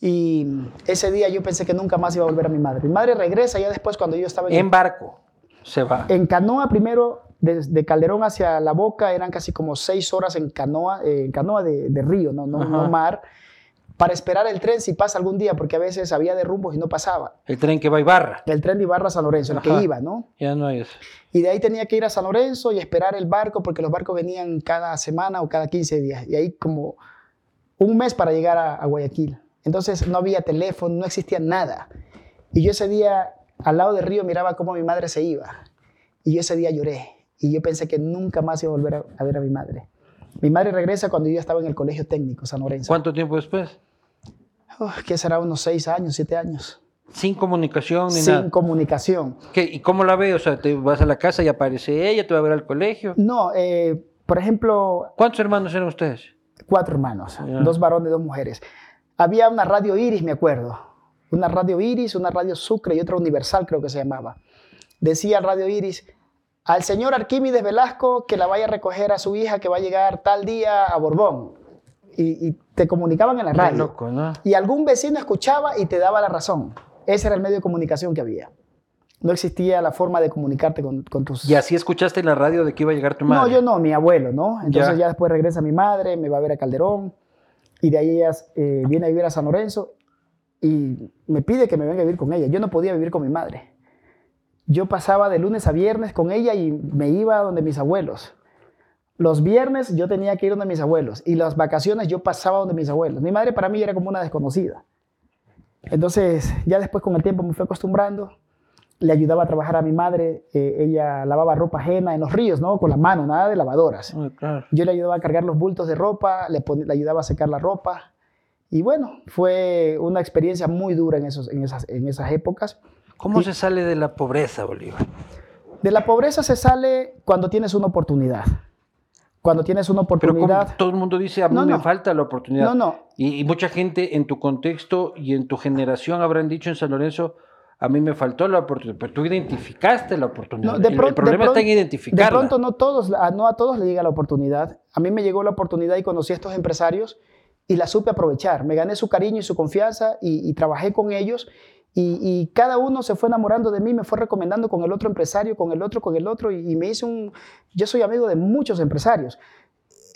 Speaker 2: Y ese día yo pensé que nunca más iba a volver a mi madre. Mi madre regresa ya después cuando yo estaba en,
Speaker 1: En barco se va.
Speaker 2: en canoa primero, desde Calderón hacia La Boca, eran casi como seis horas en canoa, eh, en canoa de, de río, no, no, no mar, para esperar el tren si pasa algún día, porque a veces había derrumbos y no pasaba.
Speaker 1: El tren que va a Ibarra.
Speaker 2: El tren de Ibarra a San Lorenzo, el
Speaker 1: Ajá.
Speaker 2: que iba, ¿no?
Speaker 1: Ya no eso.
Speaker 2: Y de ahí tenía que ir a San Lorenzo y esperar el barco, porque los barcos venían cada semana o cada 15 días. Y ahí como un mes para llegar a, a Guayaquil. Entonces no había teléfono, no existía nada. Y yo ese día, al lado del río, miraba cómo mi madre se iba. Y yo ese día lloré. Y yo pensé que nunca más iba a volver a, a ver a mi madre. Mi madre regresa cuando yo estaba en el colegio técnico, San Lorenzo.
Speaker 1: ¿Cuánto tiempo después?
Speaker 2: Uf, ¿Qué será? Unos seis años, siete años.
Speaker 1: Sin comunicación ni
Speaker 2: Sin
Speaker 1: nada.
Speaker 2: comunicación.
Speaker 1: ¿Qué? ¿Y cómo la ves? O sea, te vas a la casa y aparece ella, te va a ver al colegio.
Speaker 2: No, eh, por ejemplo,
Speaker 1: ¿Cuántos hermanos eran ustedes?
Speaker 2: cuatro hermanos, dos varones, dos mujeres. Había una radio Iris, me acuerdo. Una radio Iris, una radio Sucre y otra Universal, creo que se llamaba. Decía Radio Iris, al señor Arquímedes Velasco que la vaya a recoger a su hija que va a llegar tal día a Borbón. Y, y te comunicaban en la radio.
Speaker 1: loco, ¿no?
Speaker 2: Y algún vecino escuchaba y te daba la razón. Ese era el medio de comunicación que había. No existía la forma de comunicarte con, con tus...
Speaker 1: Y así escuchaste en la radio de que iba a llegar tu madre.
Speaker 2: No, yo no, mi abuelo, ¿no? Entonces
Speaker 1: Ya.
Speaker 2: ya, después regresa mi madre, me va a ver a Calderón y de ahí ella eh, viene a vivir a San Lorenzo y me pide que me venga a vivir con ella. Yo no podía vivir con mi madre. Yo pasaba de lunes a viernes con ella y me iba donde mis abuelos. Los viernes yo tenía que ir donde mis abuelos y las vacaciones yo pasaba donde mis abuelos. Mi madre para mí era como una desconocida. Entonces ya después con el tiempo me fui acostumbrando le ayudaba a trabajar a mi madre, eh, ella lavaba ropa ajena en los ríos, ¿no? Con la mano, nada de lavadoras.
Speaker 1: Claro.
Speaker 2: Yo le ayudaba a cargar los bultos de ropa, le, ayudaba a secar la ropa. Y bueno, fue una experiencia muy dura en, esos, en, esas, en esas épocas.
Speaker 1: ¿Cómo
Speaker 2: Y-
Speaker 1: se sale de la pobreza, Bolívar?
Speaker 2: De la pobreza se sale cuando tienes una oportunidad. Cuando tienes una
Speaker 1: Pero como
Speaker 2: oportunidad...
Speaker 1: todo el mundo dice, a mí
Speaker 2: No,
Speaker 1: me
Speaker 2: no.
Speaker 1: falta la oportunidad.
Speaker 2: No, no.
Speaker 1: Y, y mucha gente en tu contexto y en tu generación habrán dicho en San Lorenzo, a mí me faltó la oportunidad. Pero tú identificaste la oportunidad.
Speaker 2: No, de
Speaker 1: el, el problema
Speaker 2: de
Speaker 1: está en identificarla.
Speaker 2: De pronto no, todos, a- no a todos le llega la oportunidad. A mí me llegó la oportunidad y conocí a estos empresarios y la supe aprovechar. Me gané su cariño y su confianza y, y trabajé con ellos y, cada uno se fue enamorando de mí, me fue recomendando con el otro empresario, con el otro, con el otro y, me hice un... Yo soy amigo de muchos empresarios.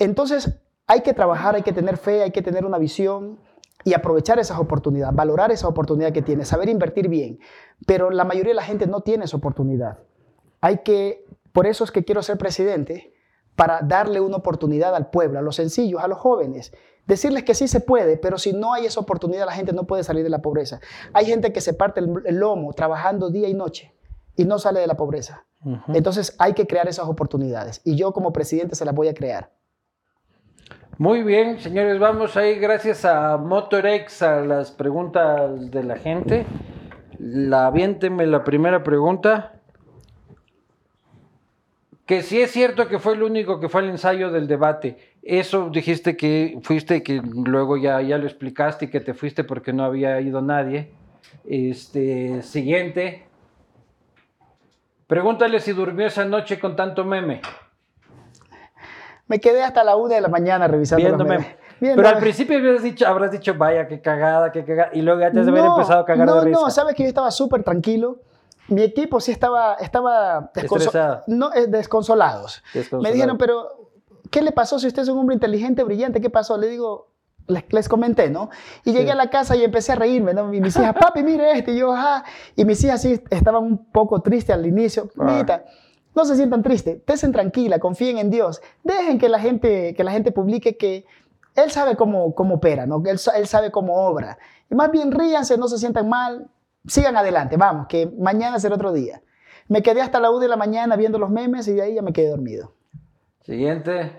Speaker 2: Entonces hay que trabajar, hay que tener fe, hay que tener una visión y aprovechar esas oportunidades, valorar esa oportunidad que tienes, saber invertir bien. Pero la mayoría de la gente no tiene esa oportunidad. Hay que, por eso es que quiero ser presidente, para darle una oportunidad al pueblo, a los sencillos, a los jóvenes. Decirles que sí se puede, pero si no hay esa oportunidad, la gente no puede salir de la pobreza. Hay gente que se parte el, el lomo trabajando día y noche y no sale de la pobreza. Entonces hay que crear esas oportunidades y yo como presidente se las voy a crear.
Speaker 1: Muy bien, señores, vamos ahí gracias a Motorex a las preguntas de la gente. La aviénteme la primera pregunta. Que si es cierto que fue el único que fue al ensayo del debate. Eso dijiste que fuiste, que luego ya, ya lo explicaste y que te fuiste porque no había ido nadie. Este, siguiente. Pregúntale si durmió esa noche con tanto meme.
Speaker 2: Me quedé hasta la una de la mañana revisando los
Speaker 1: Viéndome.
Speaker 2: memes. Viendo-
Speaker 1: Pero al principio habrás dicho, habrás dicho, vaya, qué cagada, qué cagada. Y luego ya te has de haber empezado a cagar
Speaker 2: no,
Speaker 1: de risa.
Speaker 2: No, sabes que yo estaba súper tranquilo. Mi equipo sí estaba, estaba desconso- no, eh, desconsolados.
Speaker 1: Desconsolado.
Speaker 2: Me dijeron, pero ¿qué le pasó si usted es un hombre inteligente, brillante? ¿Qué pasó? Le digo, les, les comenté, ¿no? Y llegué
Speaker 1: Sí.
Speaker 2: a la casa y empecé a reírme, ¿no? Y mis hijas, papi, mire este, y yo, ajá. Y mis hijas sí estaban un poco tristes al inicio.
Speaker 1: Ah.
Speaker 2: Mijita, no se sientan tristes, estén tranquila, confíen en Dios. Dejen que la gente, que la gente publique que Él sabe cómo, cómo opera, ¿no? Él, él sabe cómo obra. Y más bien ríanse, no se sientan mal, sigan adelante, vamos, que mañana será otro día. Me quedé hasta la 1 de la mañana viendo los memes y de ahí ya me quedé dormido.
Speaker 1: Siguiente.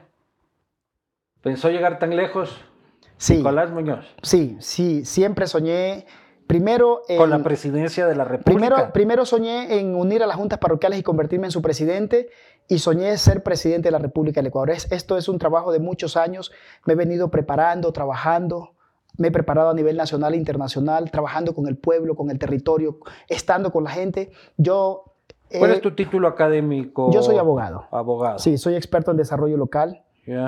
Speaker 1: ¿Pensó llegar tan lejos?
Speaker 2: Sí,
Speaker 1: Nicolás Muñoz.
Speaker 2: sí, sí, siempre soñé, primero... en-
Speaker 1: Con la presidencia de la República.
Speaker 2: Primero, primero soñé en unir a las juntas parroquiales y convertirme en su presidente y soñé ser presidente de la República del Ecuador. Es- esto es un trabajo de muchos años. Me he venido preparando, trabajando. Me he preparado a nivel nacional e internacional, trabajando con el pueblo, con el territorio, estando con la gente. Yo,
Speaker 1: ¿Cuál
Speaker 2: eh,
Speaker 1: es tu título académico?
Speaker 2: yo soy abogado.
Speaker 1: Abogado.
Speaker 2: Sí, soy experto en desarrollo local,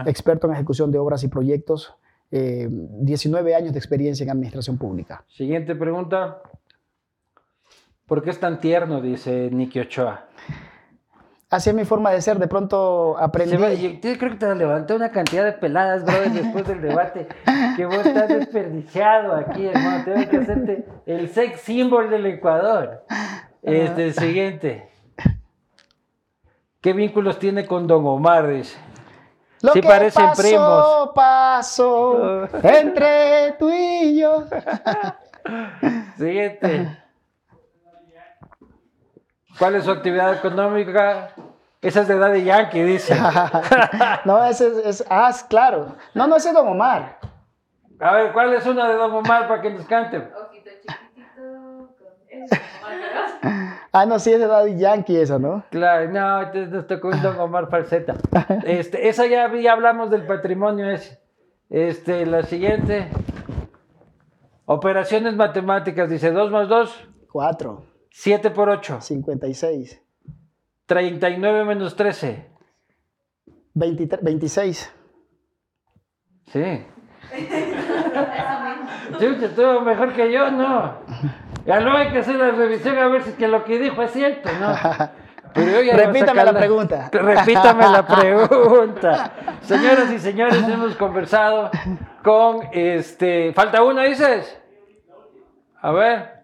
Speaker 2: experto en ejecución de obras y proyectos, eh, 19 años de experiencia en administración pública.
Speaker 1: Siguiente pregunta. ¿Por qué es tan tierno? Dice Nicky Ochoa.
Speaker 2: Así es mi forma de ser. De pronto aprendí.
Speaker 1: Se va- yo yo creo que te levantó una cantidad de peladas, brother, después del debate. Que vos estás desperdiciado aquí, hermano. Tengo que hacerte el sex symbol del Ecuador. Este, siguiente. ¿Qué vínculos tiene con Don Omar? Dice.
Speaker 2: Lo
Speaker 1: Sí
Speaker 2: que
Speaker 1: parecen
Speaker 2: pasó,
Speaker 1: primos.
Speaker 2: pasó entre tú y yo.
Speaker 1: Siguiente. ¿Cuál es su actividad económica? Esa es de edad de Yankee, dice.
Speaker 2: no, ese es, es- Ah, claro. No, no, ese es Don Omar.
Speaker 1: A ver, ¿cuál es una de Don Omar para que nos cante?
Speaker 3: Ojito chiquitito con
Speaker 2: Ah, no, sí es de Daddy Yankee esa, ¿no?
Speaker 1: Claro, no, entonces nos tocó un Don Omar falseta. Este, esa ya, ya hablamos del patrimonio ese. Este, la siguiente. Operaciones matemáticas, dice 2 más 2,
Speaker 2: Cuatro,
Speaker 1: 7 por 8.
Speaker 2: 56,
Speaker 1: 39 menos 13.
Speaker 2: 23, 26.
Speaker 1: Sí. Estuvo mejor que yo, ¿no? Ya luego hay que hacer la revisión a ver si que lo que dijo es cierto, ¿no? Pero yo
Speaker 2: Repítame la pregunta.
Speaker 1: Repítame la pregunta. Señoras y señores, hemos conversado con este. ¿Falta una, dices? A ver.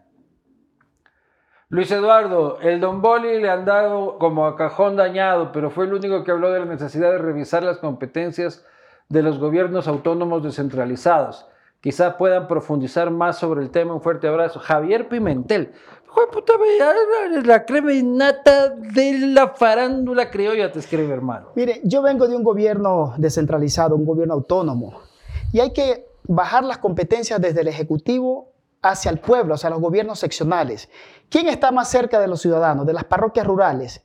Speaker 1: Luis Eduardo, el Don Boli le han dado como a cajón dañado, pero fue el único que habló de la necesidad de revisar las competencias de los gobiernos autónomos descentralizados. Quizá puedan profundizar más sobre el tema. Un fuerte abrazo. Javier Pimentel. Puta, la crema innata de la farándula criolla te escribe, hermano.
Speaker 2: Mire, yo vengo de un gobierno descentralizado, un gobierno autónomo, y hay que bajar las competencias desde el Ejecutivo hacia el pueblo, hacia los gobiernos seccionales. ¿Quién está más cerca de los ciudadanos, de las parroquias rurales?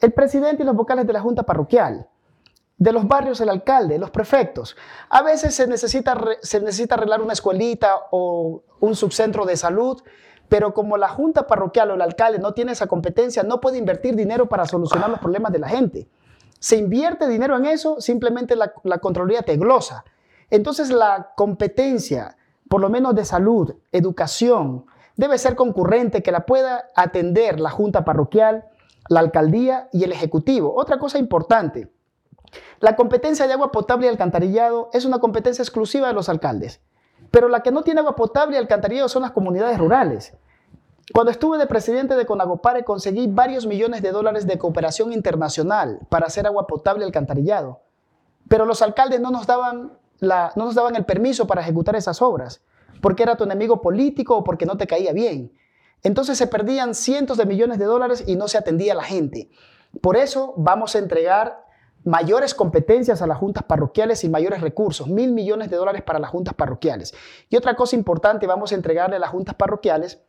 Speaker 2: El presidente y los vocales de la Junta Parroquial. De los barrios, el alcalde, los prefectos. A veces se necesita, se necesita arreglar una escuelita o un subcentro de salud, pero como la Junta Parroquial o el alcalde no tiene esa competencia, no puede invertir dinero para solucionar los problemas de la gente. Se invierte dinero en eso, simplemente la, la Contraloría te glosa. Entonces la competencia, por lo menos de salud, educación, debe ser concurrente, que la pueda atender la Junta Parroquial, la Alcaldía y el Ejecutivo. Otra cosa importante, la competencia de agua potable y alcantarillado es una competencia exclusiva de los alcaldes, pero la que no tiene agua potable y alcantarillado son las comunidades rurales. Cuando estuve de presidente de Conagopare conseguí varios millones de dólares de cooperación internacional para hacer agua potable y alcantarillado, pero los alcaldes no nos daban, no nos daban el permiso para ejecutar esas obras, porque era tu enemigo político o porque no te caía bien. Entonces se perdían cientos de millones de dólares y no se atendía a la gente. Por eso vamos a entregar mayores competencias a las juntas parroquiales y mayores recursos, mil millones de dólares para las juntas parroquiales. Y otra cosa importante, vamos a entregarle a las juntas parroquiales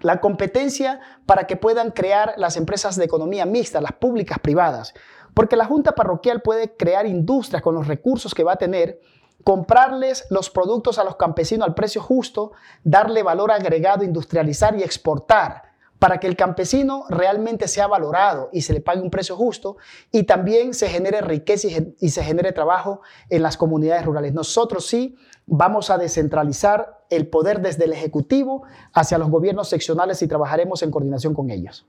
Speaker 2: la competencia para que puedan crear las empresas de economía mixta, las públicas privadas. Porque la junta parroquial puede crear industrias con los recursos que va a tener, comprarles los productos a los campesinos al precio justo, darle valor agregado, industrializar y exportar para que el campesino realmente sea valorado y se le pague un precio justo y también se genere riqueza y se genere trabajo en las comunidades rurales. Nosotros sí vamos a descentralizar el poder desde el Ejecutivo hacia los gobiernos seccionales y trabajaremos en coordinación con ellos.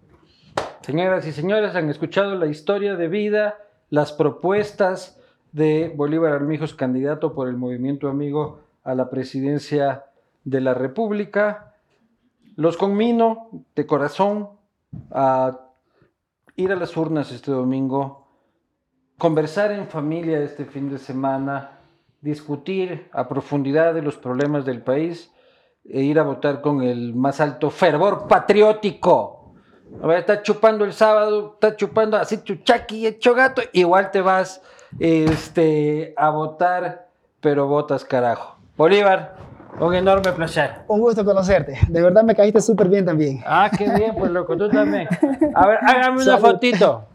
Speaker 1: Señoras y señores, han escuchado la historia de vida, las propuestas de Bolívar Armijos, candidato por el Movimiento Amigo a la presidencia de la República. Los conmino de corazón a ir a las urnas este domingo, conversar en familia este fin de semana, discutir a profundidad de los problemas del país e ir a votar con el más alto fervor patriótico. A ver, está chupando el sábado, está chupando así chuchaqui hecho gato, igual te vas este, a votar, pero votas carajo. Bolívar, un enorme placer.
Speaker 2: Un gusto conocerte. De verdad me caíste súper bien también.
Speaker 1: Ah, qué bien, pues loco, tú también. A ver, hágame una
Speaker 2: Salud.
Speaker 1: fotito.